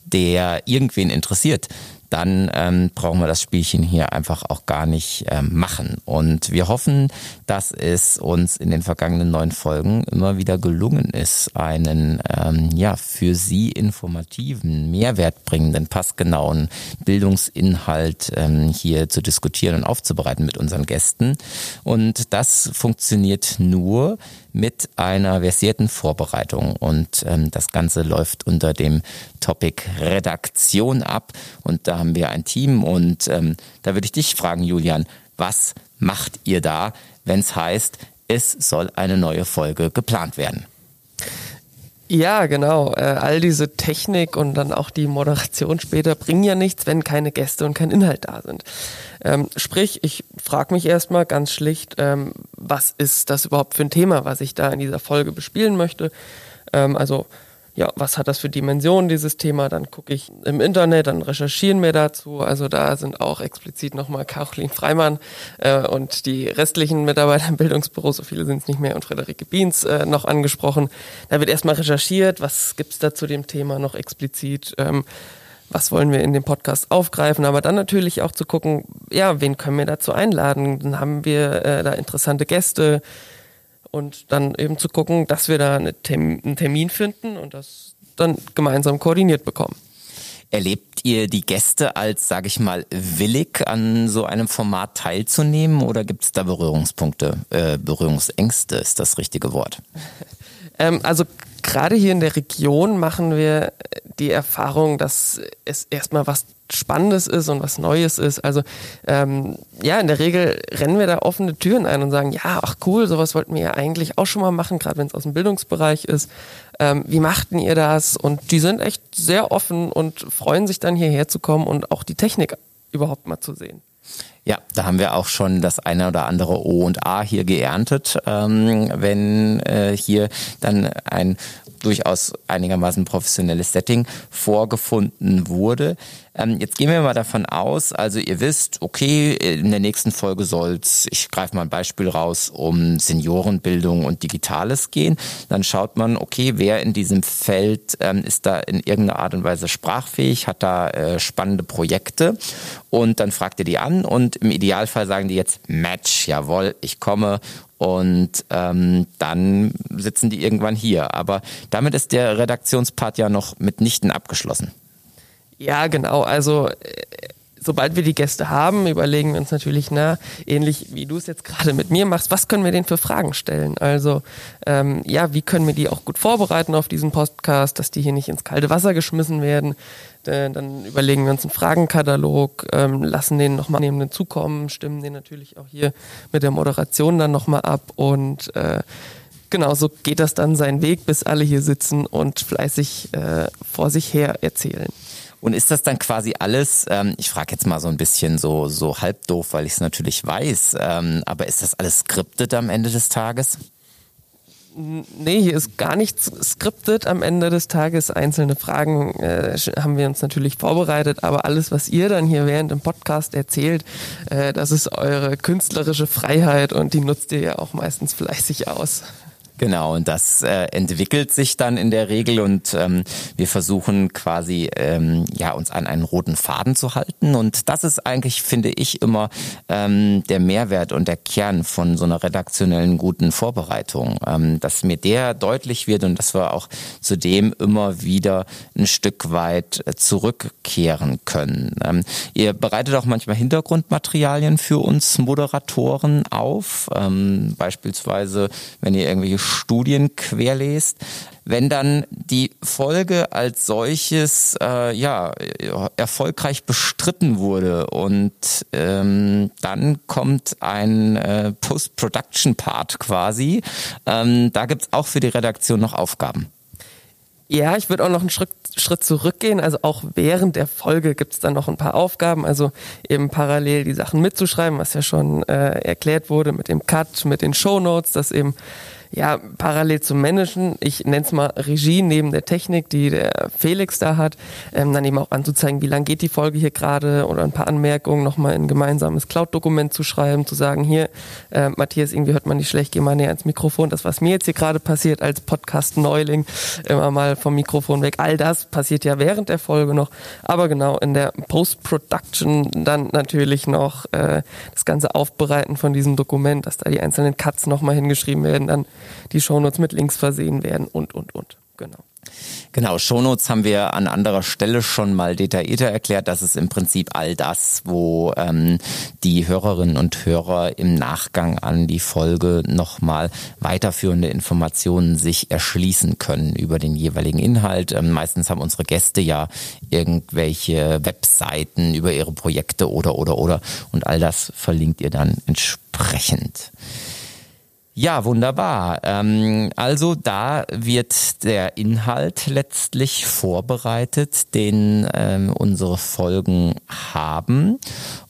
der irgendwen interessiert, dann ähm, brauchen wir das Spielchen hier einfach auch gar nicht ähm, machen. Und wir hoffen, dass es uns in den vergangenen neun Folgen immer wieder gelungen ist, einen ähm, ja für Sie informativen, mehrwertbringenden, passgenauen Bildungsinhalt ähm, hier zu diskutieren und aufzubereiten mit unseren Gästen. Und das funktioniert nur, mit einer versierten Vorbereitung. Und ähm, das Ganze läuft unter dem Topic Redaktion ab. Und da haben wir ein Team. Und ähm, da würde ich dich fragen, Julian, was macht ihr da? wenn es heißt, es soll eine neue Folge geplant werden. Ja, genau. Äh, all diese Technik und dann auch die Moderation später bringen ja nichts, wenn keine Gäste und kein Inhalt da sind. Ähm, sprich, ich frage mich erstmal ganz schlicht, ähm, was ist das überhaupt für ein Thema, was ich da in dieser Folge bespielen möchte? Ähm, also ja, was hat das für Dimensionen, dieses Thema? Dann gucke ich im Internet, dann recherchieren wir dazu. Also da sind auch explizit nochmal Caroline Freimann äh, und die restlichen Mitarbeiter im Bildungsbüro, so viele sind es nicht mehr, und Friederike Biens äh, noch angesprochen. Da wird erstmal recherchiert, was gibt's da zu dem Thema noch explizit. Ähm, was wollen wir in dem Podcast aufgreifen, aber dann natürlich auch zu gucken, ja, wen können wir dazu einladen? Dann haben wir äh, da interessante Gäste, und dann eben zu gucken, dass wir da einen Termin finden und das dann gemeinsam koordiniert bekommen. Erlebt ihr die Gäste als, sage ich mal, willig an so einem Format teilzunehmen oder gibt es da Berührungspunkte, äh, Berührungsängste ist das richtige Wort? *laughs* ähm, also gerade hier in der Region machen wir die Erfahrung, dass es erstmal was Spannendes ist und was Neues ist. Also ähm, ja, in der Regel rennen wir da offene Türen ein und sagen, ja, ach cool, sowas wollten wir ja eigentlich auch schon mal machen, gerade wenn es aus dem Bildungsbereich ist. Ähm, wie machten ihr das? Und die sind echt sehr offen und freuen sich dann hierher zu kommen und auch die Technik überhaupt mal zu sehen. Ja, da haben wir auch schon das eine oder andere O und A hier geerntet, ähm, wenn äh, hier dann ein durchaus einigermaßen professionelles Setting vorgefunden wurde. Ähm, jetzt gehen wir mal davon aus, also ihr wisst, okay, in der nächsten Folge soll's, ich greife mal ein Beispiel raus, um Seniorenbildung und Digitales gehen. Dann schaut man, okay, wer in diesem Feld ähm, ist da in irgendeiner Art und Weise sprachfähig, hat da äh, spannende Projekte und dann fragt ihr die an und im Idealfall sagen die jetzt Match, jawohl, ich komme und ähm, dann sitzen die irgendwann hier. Aber damit ist der Redaktionspart ja noch mitnichten abgeschlossen. Ja, genau. Also äh, sobald wir die Gäste haben, überlegen wir uns natürlich, na, ähnlich wie du es jetzt gerade mit mir machst, was können wir denen für Fragen stellen? Also, ähm, ja, wie können wir die auch gut vorbereiten auf diesen Podcast, dass die hier nicht ins kalte Wasser geschmissen werden? Äh, dann überlegen wir uns einen Fragenkatalog, ähm, lassen den nochmal neben den zukommen, stimmen den natürlich auch hier mit der Moderation dann nochmal ab und äh, genau, so geht das dann seinen Weg, bis alle hier sitzen und fleißig äh, vor sich her erzählen. Und ist das dann quasi alles, ähm, ich frage jetzt mal so ein bisschen so, so halb doof, weil ich es natürlich weiß, ähm, aber ist das alles skriptet am Ende des Tages? Nee, hier ist gar nichts skriptet am Ende des Tages. Einzelne Fragen äh, haben wir uns natürlich vorbereitet, aber alles, was ihr dann hier während dem Podcast erzählt, äh, das ist eure künstlerische Freiheit und die nutzt ihr ja auch meistens fleißig aus. Genau, und das äh, entwickelt sich dann in der Regel und ähm, wir versuchen quasi ähm, ja uns an einen roten Faden zu halten. Und das ist eigentlich, finde ich, immer ähm, der Mehrwert und der Kern von so einer redaktionellen guten Vorbereitung, ähm, dass mir der deutlich wird und dass wir auch zudem immer wieder ein Stück weit äh, zurückkehren können. Ähm, ihr bereitet auch manchmal Hintergrundmaterialien für uns Moderatoren auf, ähm, beispielsweise wenn ihr irgendwelche Studien querlest, wenn dann die Folge als solches äh, ja erfolgreich bestritten wurde und ähm, dann kommt ein äh, Post-Production-Part quasi, ähm, da gibt's auch für die Redaktion noch Aufgaben. Ja, ich würde auch noch einen Schritt, Schritt zurückgehen. Also auch während der Folge gibt es dann noch ein paar Aufgaben. Also eben parallel die Sachen mitzuschreiben, was ja schon äh, erklärt wurde mit dem Cut, mit den Show Notes, dass eben ja, parallel zum Managen, ich nenne es mal Regie neben der Technik, die der Felix da hat, ähm, dann eben auch anzuzeigen, wie lang geht die Folge hier gerade oder ein paar Anmerkungen nochmal in ein gemeinsames Cloud-Dokument zu schreiben, zu sagen, hier, äh, Matthias, irgendwie hört man nicht schlecht, geh mal näher ans Mikrofon, das, was mir jetzt hier gerade passiert als Podcast-Neuling, immer mal vom Mikrofon weg, all das passiert ja während der Folge noch, aber genau, in der Post-Production dann natürlich noch äh, das ganze Aufbereiten von diesem Dokument, dass da die einzelnen Cuts nochmal hingeschrieben werden, dann die Shownotes mit Links versehen werden und, und, und. Genau. Genau, Shownotes haben wir an anderer Stelle schon mal detaillierter erklärt. Das ist im Prinzip all das, wo ähm, die Hörerinnen und Hörer im Nachgang an die Folge nochmal weiterführende Informationen sich erschließen können über den jeweiligen Inhalt. Ähm, meistens haben unsere Gäste ja irgendwelche Webseiten über ihre Projekte oder oder oder und all das verlinkt ihr dann entsprechend. Ja, wunderbar. Ähm, also da wird der Inhalt letztlich vorbereitet, den ähm, unsere Folgen haben.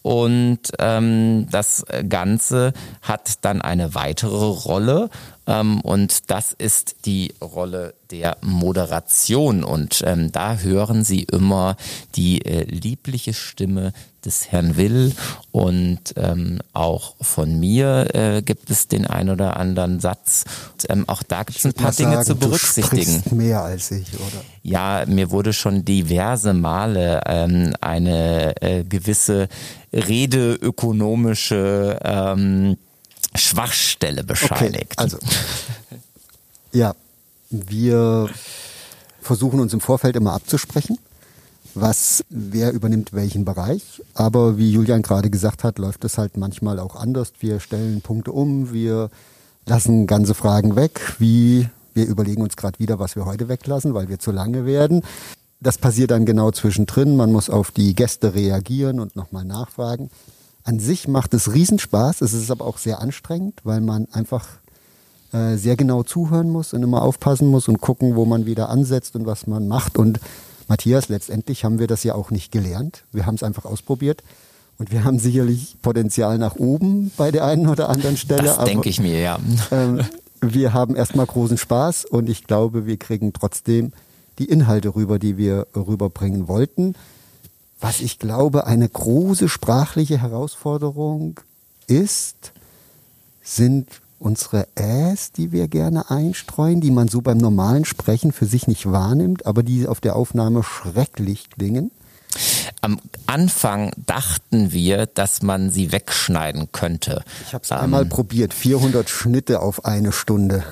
Und ähm, das Ganze hat dann eine weitere Rolle. Ähm, und das ist die Rolle der Moderation. Und ähm, da hören Sie immer die äh, liebliche Stimme des Herrn Will und ähm, auch von mir äh, gibt es den ein oder anderen Satz. Und, ähm, auch da gibt es ein paar Dinge sagen, zu berücksichtigen. Du mehr als ich, oder? Ja, mir wurde schon diverse Male ähm, eine äh, gewisse redeökonomische ähm, Schwachstelle bescheinigt. Okay, also, ja, wir versuchen uns im Vorfeld immer abzusprechen, was, wer übernimmt welchen Bereich. Aber wie Julian gerade gesagt hat, läuft es halt manchmal auch anders. Wir stellen Punkte um, wir lassen ganze Fragen weg, wie wir überlegen uns gerade wieder, was wir heute weglassen, weil wir zu lange werden. Das passiert dann genau zwischendrin. Man muss auf die Gäste reagieren und nochmal nachfragen. An sich macht es Riesenspaß. Es ist aber auch sehr anstrengend, weil man einfach äh, sehr genau zuhören muss und immer aufpassen muss und gucken, wo man wieder ansetzt und was man macht. Und Matthias, letztendlich haben wir das ja auch nicht gelernt. Wir haben es einfach ausprobiert. Und wir haben sicherlich Potenzial nach oben bei der einen oder anderen Stelle. Das denke ich mir, ja. Ähm, wir haben erstmal großen Spaß und ich glaube, wir kriegen trotzdem die Inhalte rüber, die wir rüberbringen wollten. Was ich glaube, eine große sprachliche Herausforderung ist, sind unsere Äs, die wir gerne einstreuen, die man so beim normalen Sprechen für sich nicht wahrnimmt, aber die auf der Aufnahme schrecklich klingen. Am Anfang dachten wir, dass man sie wegschneiden könnte. Ich habe es ähm, einmal probiert, 400 Schnitte auf eine Stunde.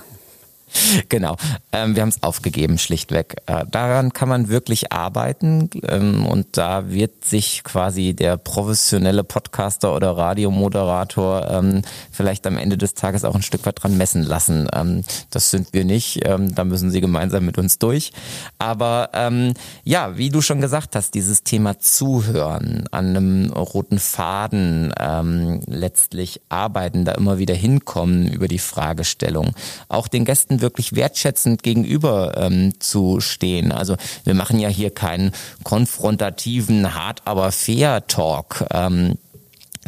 *laughs* Genau, ähm, wir haben es aufgegeben, schlichtweg. Äh, daran kann man wirklich arbeiten ähm, und da wird sich quasi der professionelle Podcaster oder Radiomoderator ähm, vielleicht am Ende des Tages auch ein Stück weit dran messen lassen. Ähm, das sind wir nicht, ähm, da müssen Sie gemeinsam mit uns durch. Aber ähm, ja, wie du schon gesagt hast, dieses Thema Zuhören, an einem roten Faden letztlich arbeiten, da immer wieder hinkommen über die Fragestellung. Auch den Gästen wirklich wertschätzend gegenüber ähm, zu stehen. Also wir machen ja hier keinen konfrontativen, hart aber fair Talk. Ähm,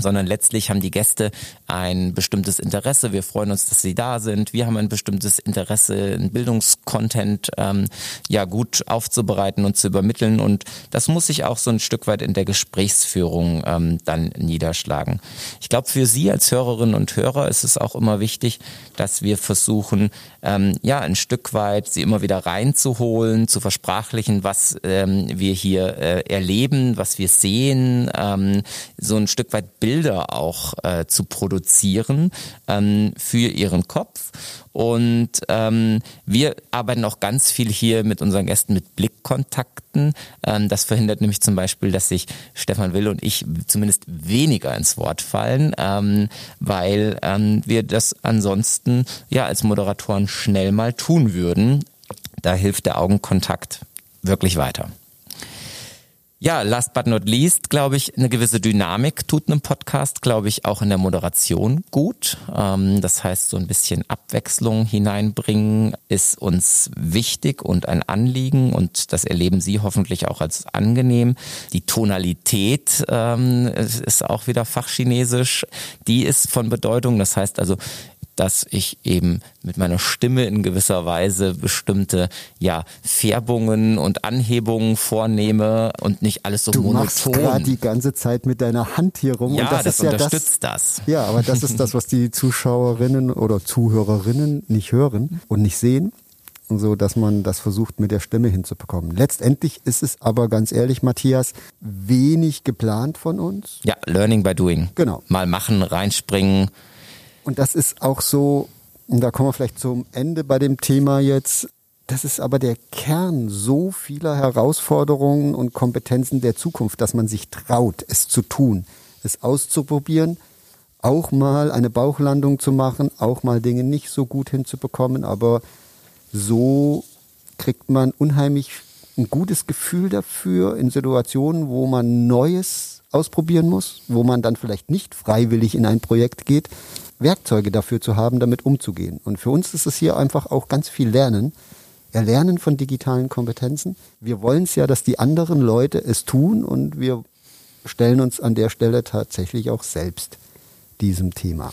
sondern letztlich haben die Gäste ein bestimmtes Interesse. Wir freuen uns, dass sie da sind. Wir haben ein bestimmtes Interesse, einen Bildungskontent ähm, ja gut aufzubereiten und zu übermitteln. Und das muss sich auch so ein Stück weit in der Gesprächsführung ähm, dann niederschlagen. Ich glaube, für Sie als Hörerinnen und Hörer ist es auch immer wichtig, dass wir versuchen, ähm, ja ein Stück weit Sie immer wieder reinzuholen, zu versprachlichen, was ähm, wir hier äh, erleben, was wir sehen, ähm, so ein Stück weit Bilder auch äh, zu produzieren ähm, für ihren Kopf. Und ähm, wir arbeiten auch ganz viel hier mit unseren Gästen mit Blickkontakten. Ähm, das verhindert nämlich zum Beispiel, dass sich Stefan Will und ich zumindest weniger ins Wort fallen, ähm, weil ähm, wir das ansonsten ja als Moderatoren schnell mal tun würden. Da hilft der Augenkontakt wirklich weiter. Ja, last but not least, glaube ich, eine gewisse Dynamik tut einem Podcast, glaube ich, auch in der Moderation gut. Ähm, das heißt, so ein bisschen Abwechslung hineinbringen ist uns wichtig und ein Anliegen und das erleben Sie hoffentlich auch als angenehm. Die Tonalität ähm, ist auch wieder fachchinesisch. Die ist von Bedeutung. Das heißt also, dass ich eben mit meiner Stimme in gewisser Weise bestimmte ja Färbungen und Anhebungen vornehme und nicht alles so du monoton. Du machst gerade die ganze Zeit mit deiner Hand hier rum. Ja, und das, das ist ja unterstützt das, das. Ja, aber das ist das, was die Zuschauerinnen oder Zuhörerinnen nicht hören und nicht sehen so dass man das versucht mit der Stimme hinzubekommen. Letztendlich ist es aber ganz ehrlich, Matthias, wenig geplant von uns. Ja, Learning by Doing. Genau. Mal machen, reinspringen, und das ist auch so, und da kommen wir vielleicht zum Ende bei dem Thema jetzt, das ist aber der Kern so vieler Herausforderungen und Kompetenzen der Zukunft, dass man sich traut, es zu tun, es auszuprobieren, auch mal eine Bauchlandung zu machen, auch mal Dinge nicht so gut hinzubekommen, aber so kriegt man unheimlich ein gutes Gefühl dafür in Situationen, wo man Neues ausprobieren muss, wo man dann vielleicht nicht freiwillig in ein Projekt geht, Werkzeuge dafür zu haben, damit umzugehen. Und für uns ist es hier einfach auch ganz viel Lernen. Erlernen von digitalen Kompetenzen. Wir wollen es ja, dass die anderen Leute es tun und wir stellen uns an der Stelle tatsächlich auch selbst diesem Thema.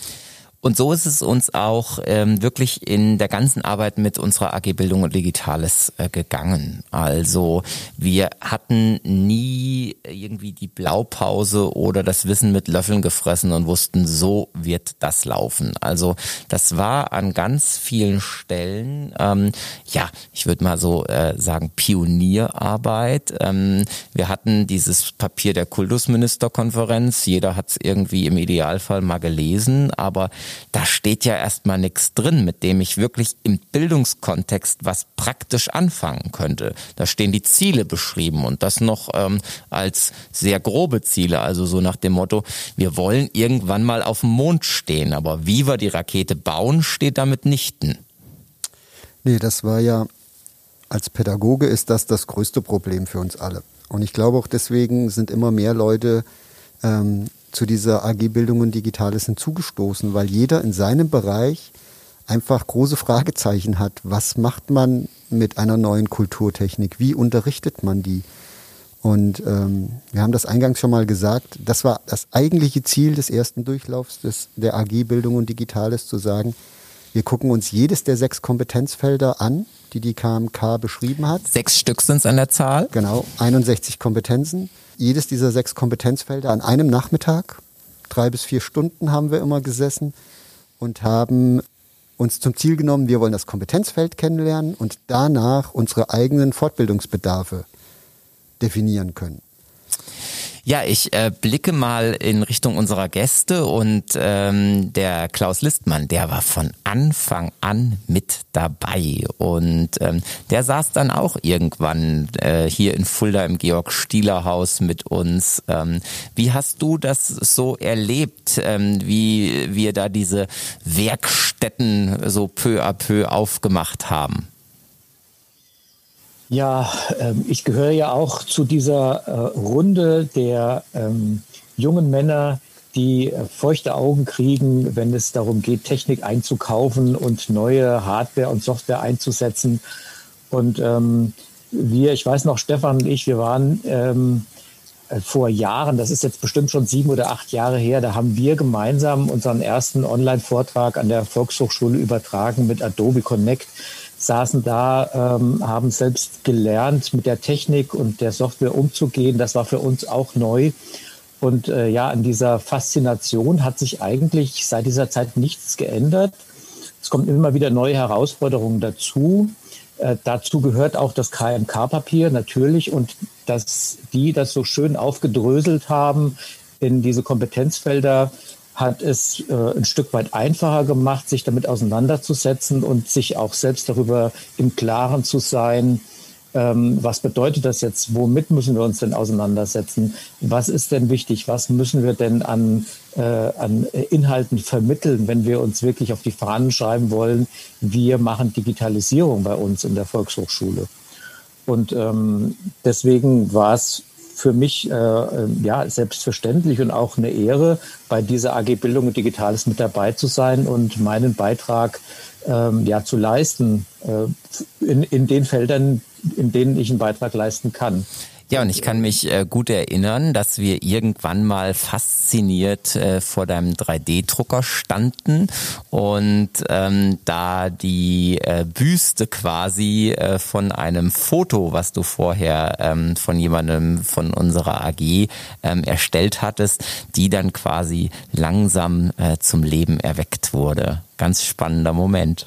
Und so ist es uns auch ähm, wirklich in der ganzen Arbeit mit unserer AG Bildung und Digitales äh, gegangen. Also wir hatten nie irgendwie die Blaupause oder das Wissen mit Löffeln gefressen und wussten, so wird das laufen. Also das war an ganz vielen Stellen, ähm, ja, ich würde mal so äh, sagen, Pionierarbeit. Ähm, wir hatten dieses Papier der Kultusministerkonferenz. Jeder hat es irgendwie im Idealfall mal gelesen, aber da steht ja erstmal nichts drin, mit dem ich wirklich im Bildungskontext was praktisch anfangen könnte. Da stehen die Ziele beschrieben und das noch ähm, als sehr grobe Ziele, also so nach dem Motto, wir wollen irgendwann mal auf dem Mond stehen, aber wie wir die Rakete bauen, steht damit nichten. Nee, das war ja, als Pädagoge ist das das größte Problem für uns alle. Und ich glaube auch deswegen sind immer mehr Leute ähm, zu dieser AG Bildung und Digitales hinzugestoßen, weil jeder in seinem Bereich einfach große Fragezeichen hat. Was macht man mit einer neuen Kulturtechnik? Wie unterrichtet man die? Und ähm, wir haben das eingangs schon mal gesagt, das war das eigentliche Ziel des ersten Durchlaufs des, der AG Bildung und Digitales, zu sagen, wir gucken uns jedes der sechs Kompetenzfelder an, die die KMK beschrieben hat. Sechs Stück sind es an der Zahl. Genau, 61 Kompetenzen jedes dieser sechs Kompetenzfelder an einem Nachmittag. Drei bis vier Stunden haben wir immer gesessen und haben uns zum Ziel genommen, wir wollen das Kompetenzfeld kennenlernen und danach unsere eigenen Fortbildungsbedarfe definieren können. Ja, ich äh, blicke mal in Richtung unserer Gäste und ähm, der Klaus Listmann, der war von Anfang an mit dabei und ähm, der saß dann auch irgendwann äh, hier in Fulda im Georg Stieler Haus mit uns. Ähm, wie hast du das so erlebt, ähm, wie wir da diese Werkstätten so peu à peu aufgemacht haben? Ja, ähm, ich gehöre ja auch zu dieser äh, Runde der ähm, jungen Männer, die äh, feuchte Augen kriegen, wenn es darum geht, Technik einzukaufen und neue Hardware und Software einzusetzen. Und ähm, wir, ich weiß noch, Stefan und ich, wir waren ähm, äh, vor Jahren, das ist jetzt bestimmt schon sieben oder acht Jahre her, da haben wir gemeinsam unseren ersten Online-Vortrag an der Volkshochschule übertragen mit Adobe Connect saßen da, ähm, haben selbst gelernt, mit der Technik und der Software umzugehen. Das war für uns auch neu. Und äh, ja, an dieser Faszination hat sich eigentlich seit dieser Zeit nichts geändert. Es kommen immer wieder neue Herausforderungen dazu. Äh, dazu gehört auch das KMK-Papier natürlich und dass die das so schön aufgedröselt haben in diese Kompetenzfelder, hat es äh, ein Stück weit einfacher gemacht, sich damit auseinanderzusetzen und sich auch selbst darüber im Klaren zu sein, ähm, was bedeutet das jetzt, womit müssen wir uns denn auseinandersetzen, was ist denn wichtig, was müssen wir denn an, äh, an Inhalten vermitteln, wenn wir uns wirklich auf die Fahnen schreiben wollen, wir machen Digitalisierung bei uns in der Volkshochschule. Und ähm, deswegen war es für mich äh, ähm, ja selbstverständlich und auch eine Ehre, bei dieser AG Bildung und Digitales mit dabei zu sein und meinen Beitrag ähm, ja zu leisten äh, in, in den Feldern, in denen ich einen Beitrag leisten kann. Ja, und ich kann mich äh, gut erinnern, dass wir irgendwann mal fasziniert äh, vor deinem 3D-Drucker standen und ähm, da die äh, Büste quasi äh, von einem Foto, was du vorher ähm, von jemandem von unserer AG ähm, erstellt hattest, die dann quasi langsam äh, zum Leben erweckt wurde. Ganz spannender Moment.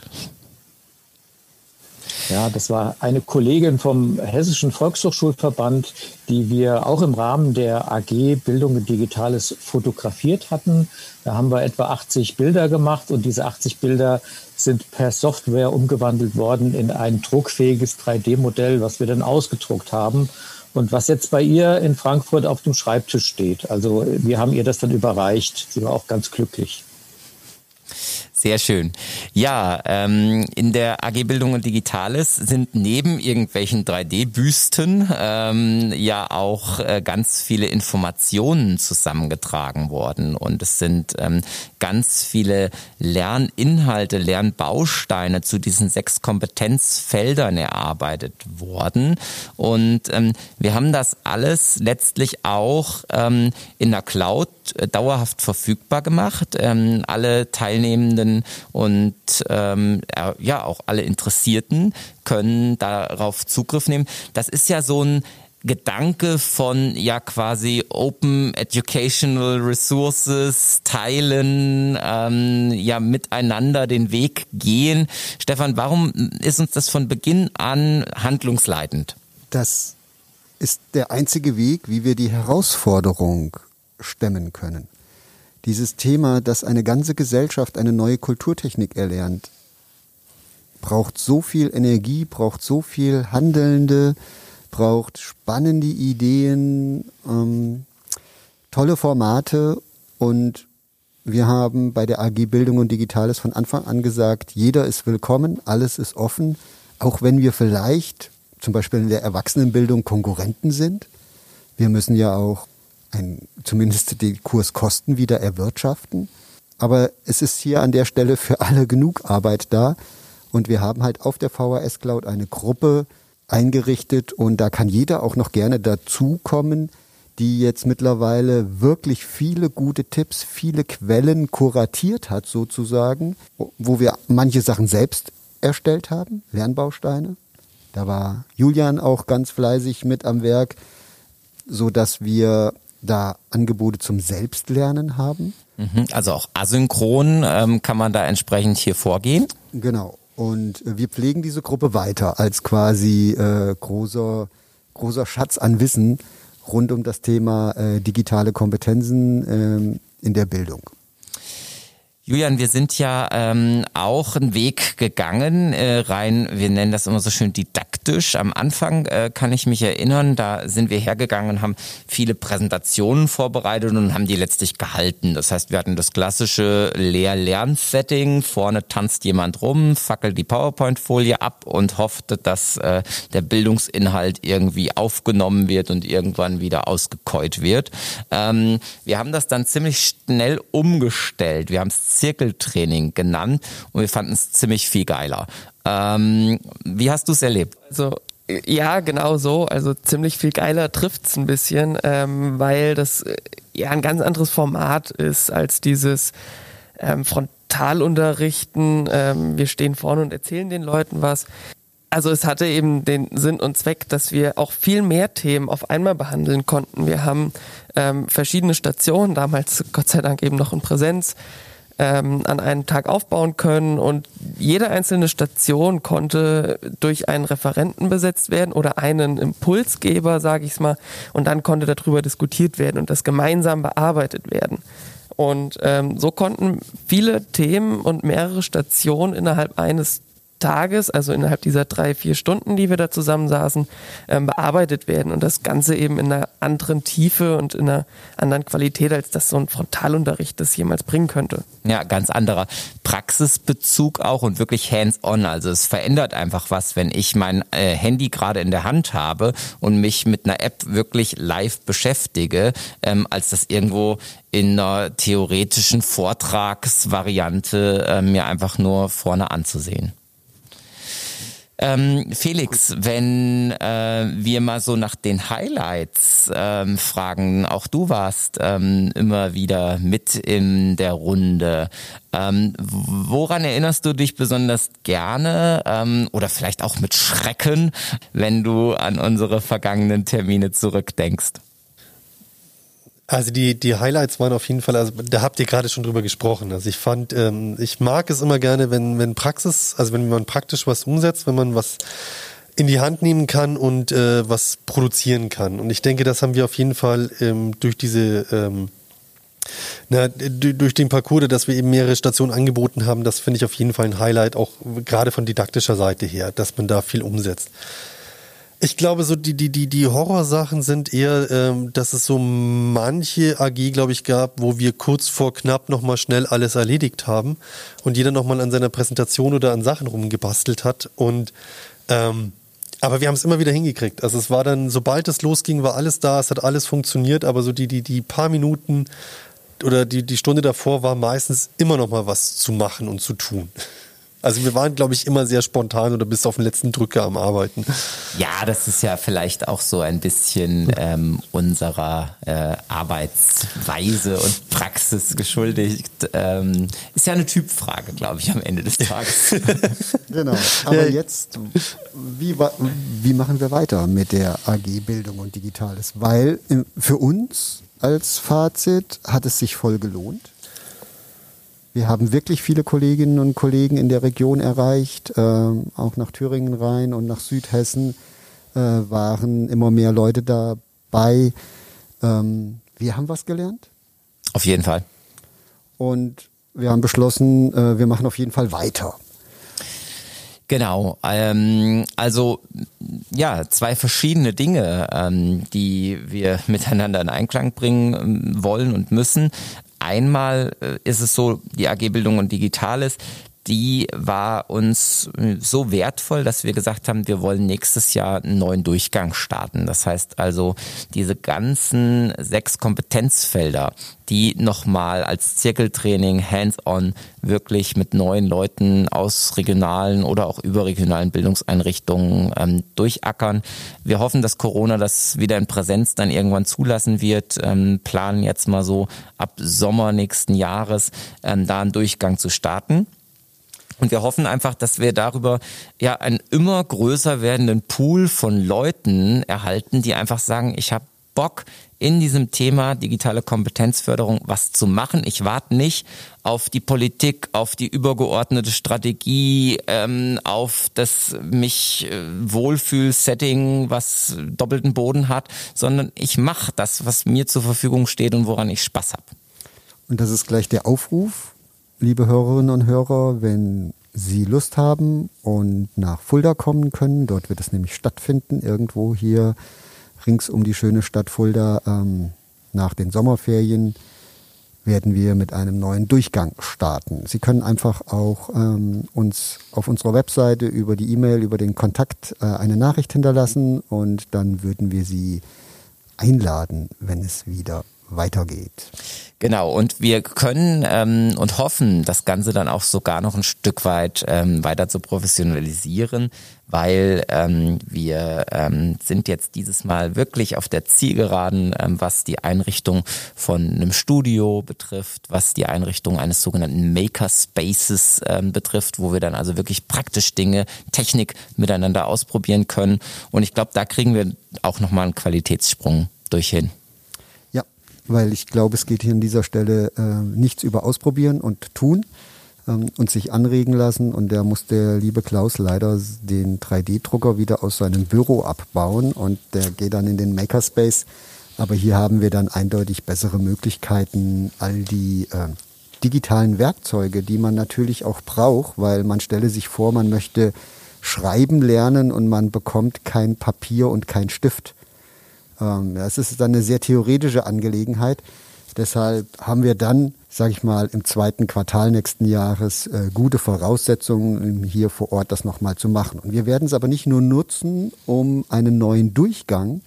Ja, das war eine Kollegin vom Hessischen Volkshochschulverband, die wir auch im Rahmen der AG Bildung und Digitales fotografiert hatten. Da haben wir etwa 80 Bilder gemacht und diese 80 Bilder sind per Software umgewandelt worden in ein druckfähiges 3D-Modell, was wir dann ausgedruckt haben und was jetzt bei ihr in Frankfurt auf dem Schreibtisch steht. Also wir haben ihr das dann überreicht. Sie war auch ganz glücklich. Sehr schön. Ja, ähm, in der AG Bildung und Digitales sind neben irgendwelchen 3D-Büsten ähm, ja auch äh, ganz viele Informationen zusammengetragen worden und es sind ähm, ganz viele Lerninhalte, Lernbausteine zu diesen sechs Kompetenzfeldern erarbeitet worden und ähm, wir haben das alles letztlich auch ähm, in der Cloud äh, dauerhaft verfügbar gemacht. Ähm, alle Teilnehmenden und ähm, ja auch alle Interessierten können darauf Zugriff nehmen. Das ist ja so ein Gedanke von ja quasi Open Educational Resources teilen, ähm, ja miteinander den Weg gehen. Stefan, warum ist uns das von Beginn an handlungsleitend? Das ist der einzige Weg, wie wir die Herausforderung stemmen können. Dieses Thema, dass eine ganze Gesellschaft eine neue Kulturtechnik erlernt, braucht so viel Energie, braucht so viel Handelnde, braucht spannende Ideen, ähm, tolle Formate und wir haben bei der AG Bildung und Digitales von Anfang an gesagt, jeder ist willkommen, alles ist offen, auch wenn wir vielleicht zum Beispiel in der Erwachsenenbildung Konkurrenten sind. Wir müssen ja auch ein, zumindest die Kurskosten wieder erwirtschaften. Aber es ist hier an der Stelle für alle genug Arbeit da. Und wir haben halt auf der VHS Cloud eine Gruppe eingerichtet und da kann jeder auch noch gerne dazukommen, die jetzt mittlerweile wirklich viele gute Tipps, viele Quellen kuratiert hat sozusagen, wo wir manche Sachen selbst erstellt haben, Lernbausteine. Da war Julian auch ganz fleißig mit am Werk, so dass wir da Angebote zum Selbstlernen haben. Mhm. Also auch asynchron ähm, kann man da entsprechend hier vorgehen. Genau. Und wir pflegen diese Gruppe weiter als quasi äh, großer, großer Schatz an Wissen rund um das Thema äh, digitale Kompetenzen äh, in der Bildung. Julian, wir sind ja ähm, auch einen Weg gegangen, äh, rein, wir nennen das immer so schön didaktisch. Am Anfang äh, kann ich mich erinnern, da sind wir hergegangen und haben viele Präsentationen vorbereitet und haben die letztlich gehalten. Das heißt, wir hatten das klassische Lehr-Lern-Setting. Vorne tanzt jemand rum, fackelt die PowerPoint-Folie ab und hofft, dass äh, der Bildungsinhalt irgendwie aufgenommen wird und irgendwann wieder ausgekäut wird. Ähm, wir haben das dann ziemlich schnell umgestellt. Wir haben es Zirkeltraining genannt und wir fanden es ziemlich viel geiler. Ähm, wie hast du es erlebt? Also ja, genau so. Also ziemlich viel geiler trifft es ein bisschen, ähm, weil das äh, ja ein ganz anderes Format ist als dieses ähm, Frontalunterrichten. Ähm, wir stehen vorne und erzählen den Leuten was. Also es hatte eben den Sinn und Zweck, dass wir auch viel mehr Themen auf einmal behandeln konnten. Wir haben ähm, verschiedene Stationen, damals Gott sei Dank eben noch in Präsenz, ähm, an einem Tag aufbauen können und jede einzelne Station konnte durch einen Referenten besetzt werden oder einen Impulsgeber, sage ich es mal, und dann konnte darüber diskutiert werden und das gemeinsam bearbeitet werden. Und ähm, so konnten viele Themen und mehrere Stationen innerhalb eines Tages, also innerhalb dieser drei, vier Stunden, die wir da zusammensaßen, ähm, bearbeitet werden. Und das Ganze eben in einer anderen Tiefe und in einer anderen Qualität, als das so ein Frontalunterricht das jemals bringen könnte. Ja, ganz anderer Praxisbezug auch und wirklich hands-on. Also es verändert einfach was, wenn ich mein äh, Handy gerade in der Hand habe und mich mit einer App wirklich live beschäftige, ähm, als das irgendwo in einer theoretischen Vortragsvariante äh, mir einfach nur vorne anzusehen. Ähm, Felix, wenn äh, wir mal so nach den Highlights ähm, fragen, auch du warst ähm, immer wieder mit in der Runde. Ähm, woran erinnerst du dich besonders gerne ähm, oder vielleicht auch mit Schrecken, wenn du an unsere vergangenen Termine zurückdenkst? Also die, die Highlights waren auf jeden Fall, also da habt ihr gerade schon drüber gesprochen. Also ich fand, ähm, ich mag es immer gerne, wenn, wenn Praxis, also wenn man praktisch was umsetzt, wenn man was in die Hand nehmen kann und äh, was produzieren kann. Und ich denke, das haben wir auf jeden Fall ähm, durch diese ähm, na, durch den Parcours, dass wir eben mehrere Stationen angeboten haben, das finde ich auf jeden Fall ein Highlight, auch gerade von didaktischer Seite her, dass man da viel umsetzt. Ich glaube, so die, die, die, die Horrorsachen sind eher, ähm, dass es so manche AG, glaube ich, gab, wo wir kurz vor knapp nochmal schnell alles erledigt haben und jeder nochmal an seiner Präsentation oder an Sachen rumgebastelt hat. Und ähm, aber wir haben es immer wieder hingekriegt. Also es war dann, sobald es losging, war alles da, es hat alles funktioniert, aber so die, die, die paar Minuten oder die, die Stunde davor war meistens immer noch mal was zu machen und zu tun. Also wir waren, glaube ich, immer sehr spontan oder bis auf den letzten Drücker am Arbeiten. Ja, das ist ja vielleicht auch so ein bisschen ähm, unserer äh, Arbeitsweise und Praxis geschuldigt. Ähm, ist ja eine Typfrage, glaube ich, am Ende des Tages. *laughs* genau. Aber jetzt, wie, wie machen wir weiter mit der AG Bildung und Digitales? Weil für uns als Fazit hat es sich voll gelohnt. Wir haben wirklich viele Kolleginnen und Kollegen in der Region erreicht, äh, auch nach Thüringen rein und nach Südhessen äh, waren immer mehr Leute dabei. Ähm, wir haben was gelernt. Auf jeden Fall. Und wir haben beschlossen, äh, wir machen auf jeden Fall weiter. Genau, ähm, also ja, zwei verschiedene Dinge, ähm, die wir *laughs* miteinander in Einklang bringen ähm, wollen und müssen. Einmal äh, ist es so, die AG Bildung und Digitales, die war uns so wertvoll, dass wir gesagt haben, wir wollen nächstes Jahr einen neuen Durchgang starten. Das heißt also, diese ganzen sechs Kompetenzfelder, die nochmal als Zirkeltraining hands-on wirklich mit neuen Leuten aus regionalen oder auch überregionalen Bildungseinrichtungen ähm, durchackern. Wir hoffen, dass Corona das wieder in Präsenz dann irgendwann zulassen wird, ähm, planen jetzt mal so ab Sommer nächsten Jahres ähm, da einen Durchgang zu starten. Und wir hoffen einfach, dass wir darüber ja einen immer größer werdenden Pool von Leuten erhalten, die einfach sagen, ich habe Bock in diesem Thema digitale Kompetenzförderung was zu machen. Ich warte nicht auf die Politik, auf die übergeordnete Strategie, ähm, auf das mich äh, Wohlfühl-Setting, was doppelten Boden hat, sondern ich mache das, was mir zur Verfügung steht und woran ich Spaß habe. Und das ist gleich der Aufruf liebe Hörerinnen und Hörer, wenn Sie Lust haben und nach Fulda kommen können. Dort wird es nämlich stattfinden, irgendwo hier rings um die schöne Stadt Fulda. Ähm, nach den Sommerferien werden wir mit einem neuen Durchgang starten. Sie können einfach auch ähm, uns auf unserer Webseite über die E-Mail, über den Kontakt äh, eine Nachricht hinterlassen und dann würden wir Sie einladen, wenn es wieder weitergeht. Genau, und wir können ähm, und hoffen, das Ganze dann auch sogar noch ein Stück weit ähm, weiter zu professionalisieren, weil ähm, wir ähm, sind jetzt dieses Mal wirklich auf der Zielgeraden, ähm, was die Einrichtung von einem Studio betrifft, was die Einrichtung eines sogenannten Makerspaces ähm, betrifft, wo wir dann also wirklich praktisch Dinge, Technik miteinander ausprobieren können. Und ich glaube, da kriegen wir auch nochmal einen Qualitätssprung durch hin weil ich glaube, es geht hier an dieser Stelle äh, nichts über Ausprobieren und Tun ähm, und sich anregen lassen. Und da muss der liebe Klaus leider den 3D-Drucker wieder aus seinem Büro abbauen und der geht dann in den Makerspace. Aber hier haben wir dann eindeutig bessere Möglichkeiten, all die äh, digitalen Werkzeuge, die man natürlich auch braucht, weil man stelle sich vor, man möchte schreiben lernen und man bekommt kein Papier und kein Stift ähm, das ist dann eine sehr theoretische Angelegenheit. Deshalb haben wir dann, sage ich mal, im zweiten Quartal nächsten Jahres äh, gute Voraussetzungen, hier vor Ort das nochmal zu machen. Und wir werden es aber nicht nur nutzen, um einen neuen Durchgang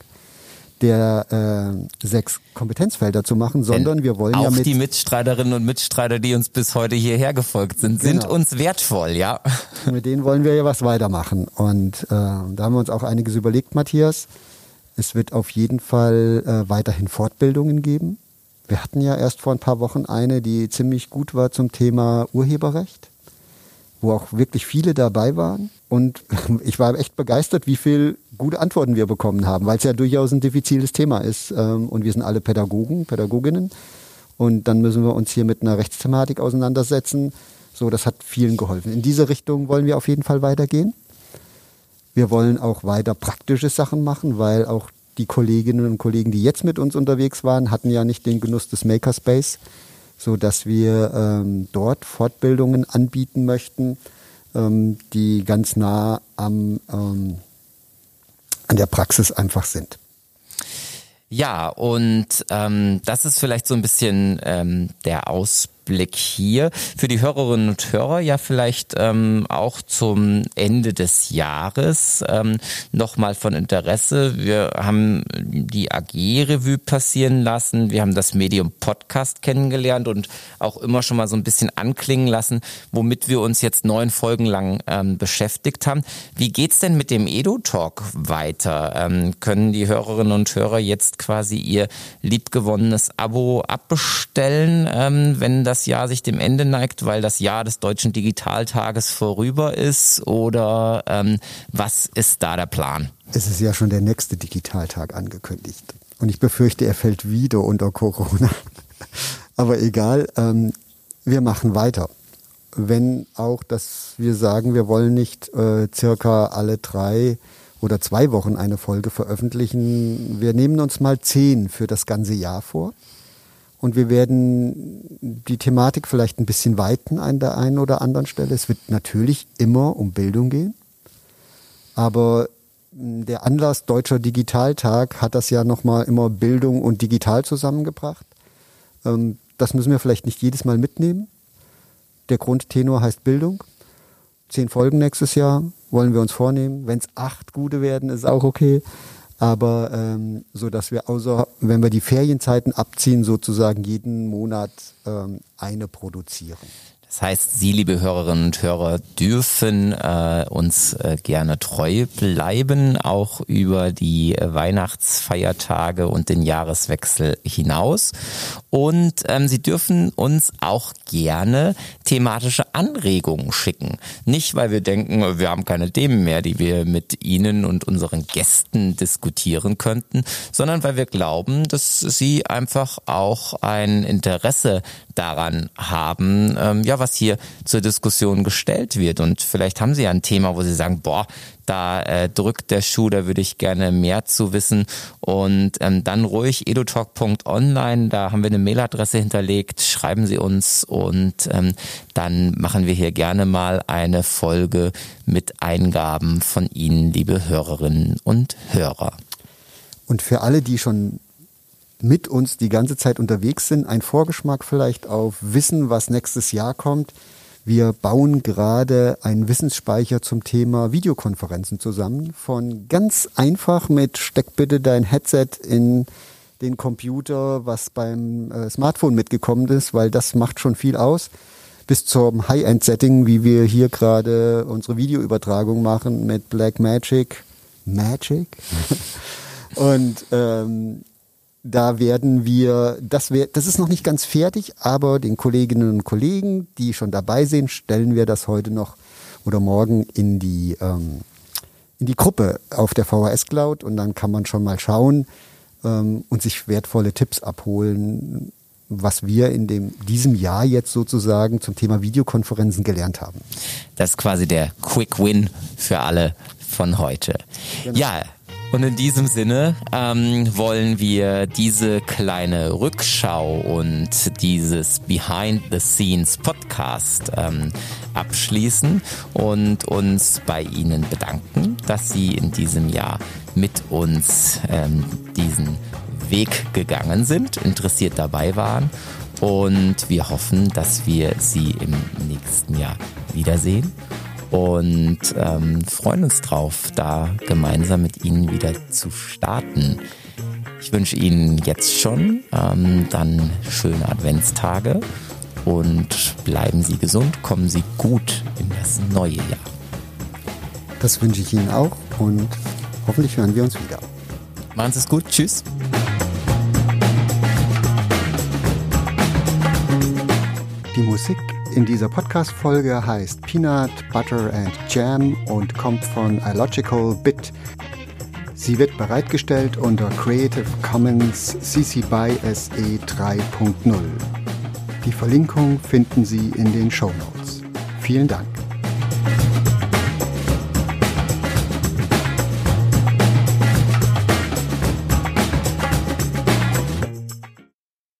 der äh, sechs Kompetenzfelder zu machen, sondern Denn wir wollen auch ja mit die Mitstreiterinnen und Mitstreiter, die uns bis heute hierher gefolgt sind, genau. sind uns wertvoll, ja. Mit denen wollen wir ja was weitermachen und äh, da haben wir uns auch einiges überlegt, Matthias. Es wird auf jeden Fall äh, weiterhin Fortbildungen geben. Wir hatten ja erst vor ein paar Wochen eine, die ziemlich gut war zum Thema Urheberrecht, wo auch wirklich viele dabei waren. Und *laughs* ich war echt begeistert, wie viel gute Antworten wir bekommen haben, weil es ja durchaus ein diffiziles Thema ist. Ähm, und wir sind alle Pädagogen, Pädagoginnen. Und dann müssen wir uns hier mit einer Rechtsthematik auseinandersetzen. So, das hat vielen geholfen. In diese Richtung wollen wir auf jeden Fall weitergehen. Wir wollen auch weiter praktische Sachen machen, weil auch die Kolleginnen und Kollegen, die jetzt mit uns unterwegs waren, hatten ja nicht den Genuss des Makerspace, so dass wir ähm, dort Fortbildungen anbieten möchten, ähm, die ganz nah am ähm, an der Praxis einfach sind. Ja, und ähm, das ist vielleicht so ein bisschen ähm, der Ausblick Ausblick hier für die Hörerinnen und Hörer ja vielleicht ähm, auch zum Ende des Jahres ähm, nochmal von Interesse. Wir haben die AG-Revue passieren lassen, wir haben das Medium Podcast kennengelernt und auch immer schon mal so ein bisschen anklingen lassen, womit wir uns jetzt neun Folgen lang ähm, beschäftigt haben. Wie geht's denn mit dem Edo-Talk weiter? Ähm, können die Hörerinnen und Hörer jetzt quasi ihr liebgewonnenes Abo abbestellen, ähm, wenn das das Jahr sich dem Ende neigt, weil das Jahr des Deutschen Digitaltages vorüber ist? Oder ähm, was ist da der Plan? Es ist ja schon der nächste Digitaltag angekündigt. Und ich befürchte, er fällt wieder unter Corona. *laughs* Aber egal, ähm, wir machen weiter. Wenn auch, dass wir sagen, wir wollen nicht äh, circa alle drei oder zwei Wochen eine Folge veröffentlichen. Wir nehmen uns mal zehn für das ganze Jahr vor. Und wir werden die Thematik vielleicht ein bisschen weiten an der einen oder anderen Stelle. Es wird natürlich immer um Bildung gehen. Aber hm, der Anlass Deutscher Digitaltag hat das ja nochmal immer Bildung und Digital zusammengebracht. Ähm, das müssen wir vielleicht nicht jedes Mal mitnehmen. Der Grundtenor heißt Bildung. Zehn Folgen nächstes Jahr wollen wir uns vornehmen. Wenn es acht gute werden, ist auch okay aber ähm, so dass wir außer wenn wir die Ferienzeiten abziehen sozusagen jeden Monat ähm, eine produzieren. Das heißt, Sie, liebe Hörerinnen und Hörer, dürfen äh, uns äh, gerne treu bleiben, auch über die äh, Weihnachtsfeiertage und den Jahreswechsel hinaus. Und ähm, Sie dürfen uns auch gerne thematische Anregungen schicken. Nicht, weil wir denken, wir haben keine Themen mehr, die wir mit Ihnen und unseren Gästen diskutieren könnten, sondern weil wir glauben, dass Sie einfach auch ein Interesse daran haben, ähm, ja, was hier zur Diskussion gestellt wird. Und vielleicht haben Sie ja ein Thema, wo Sie sagen, boah, da äh, drückt der Schuh, da würde ich gerne mehr zu wissen. Und ähm, dann ruhig edutalk.online, da haben wir eine Mailadresse hinterlegt, schreiben Sie uns und ähm, dann machen wir hier gerne mal eine Folge mit Eingaben von Ihnen, liebe Hörerinnen und Hörer. Und für alle, die schon mit uns die ganze Zeit unterwegs sind. Ein Vorgeschmack vielleicht auf Wissen, was nächstes Jahr kommt. Wir bauen gerade einen Wissensspeicher zum Thema Videokonferenzen zusammen. Von ganz einfach mit steck bitte dein Headset in den Computer, was beim äh, Smartphone mitgekommen ist, weil das macht schon viel aus, bis zum High-End-Setting, wie wir hier gerade unsere Videoübertragung machen mit Black Magic. Magic? *laughs* Und ähm, da werden wir, das, wär, das ist noch nicht ganz fertig, aber den Kolleginnen und Kollegen, die schon dabei sind, stellen wir das heute noch oder morgen in die, ähm, in die Gruppe auf der VHS Cloud und dann kann man schon mal schauen ähm, und sich wertvolle Tipps abholen, was wir in dem, diesem Jahr jetzt sozusagen zum Thema Videokonferenzen gelernt haben. Das ist quasi der Quick Win für alle von heute. Genau. Ja, und in diesem Sinne ähm, wollen wir diese kleine Rückschau und dieses Behind the Scenes Podcast ähm, abschließen und uns bei Ihnen bedanken, dass Sie in diesem Jahr mit uns ähm, diesen Weg gegangen sind, interessiert dabei waren. Und wir hoffen, dass wir Sie im nächsten Jahr wiedersehen und ähm, freuen uns drauf, da gemeinsam mit Ihnen wieder zu starten. Ich wünsche Ihnen jetzt schon ähm, dann schöne Adventstage und bleiben Sie gesund, kommen Sie gut in das neue Jahr. Das wünsche ich Ihnen auch und hoffentlich hören wir uns wieder. Machen Sie es gut, tschüss. Die Musik in dieser Podcast-Folge heißt Peanut, Butter and Jam und kommt von iLogical Bit. Sie wird bereitgestellt unter Creative Commons CC BY SE 3.0. Die Verlinkung finden Sie in den Show Notes. Vielen Dank.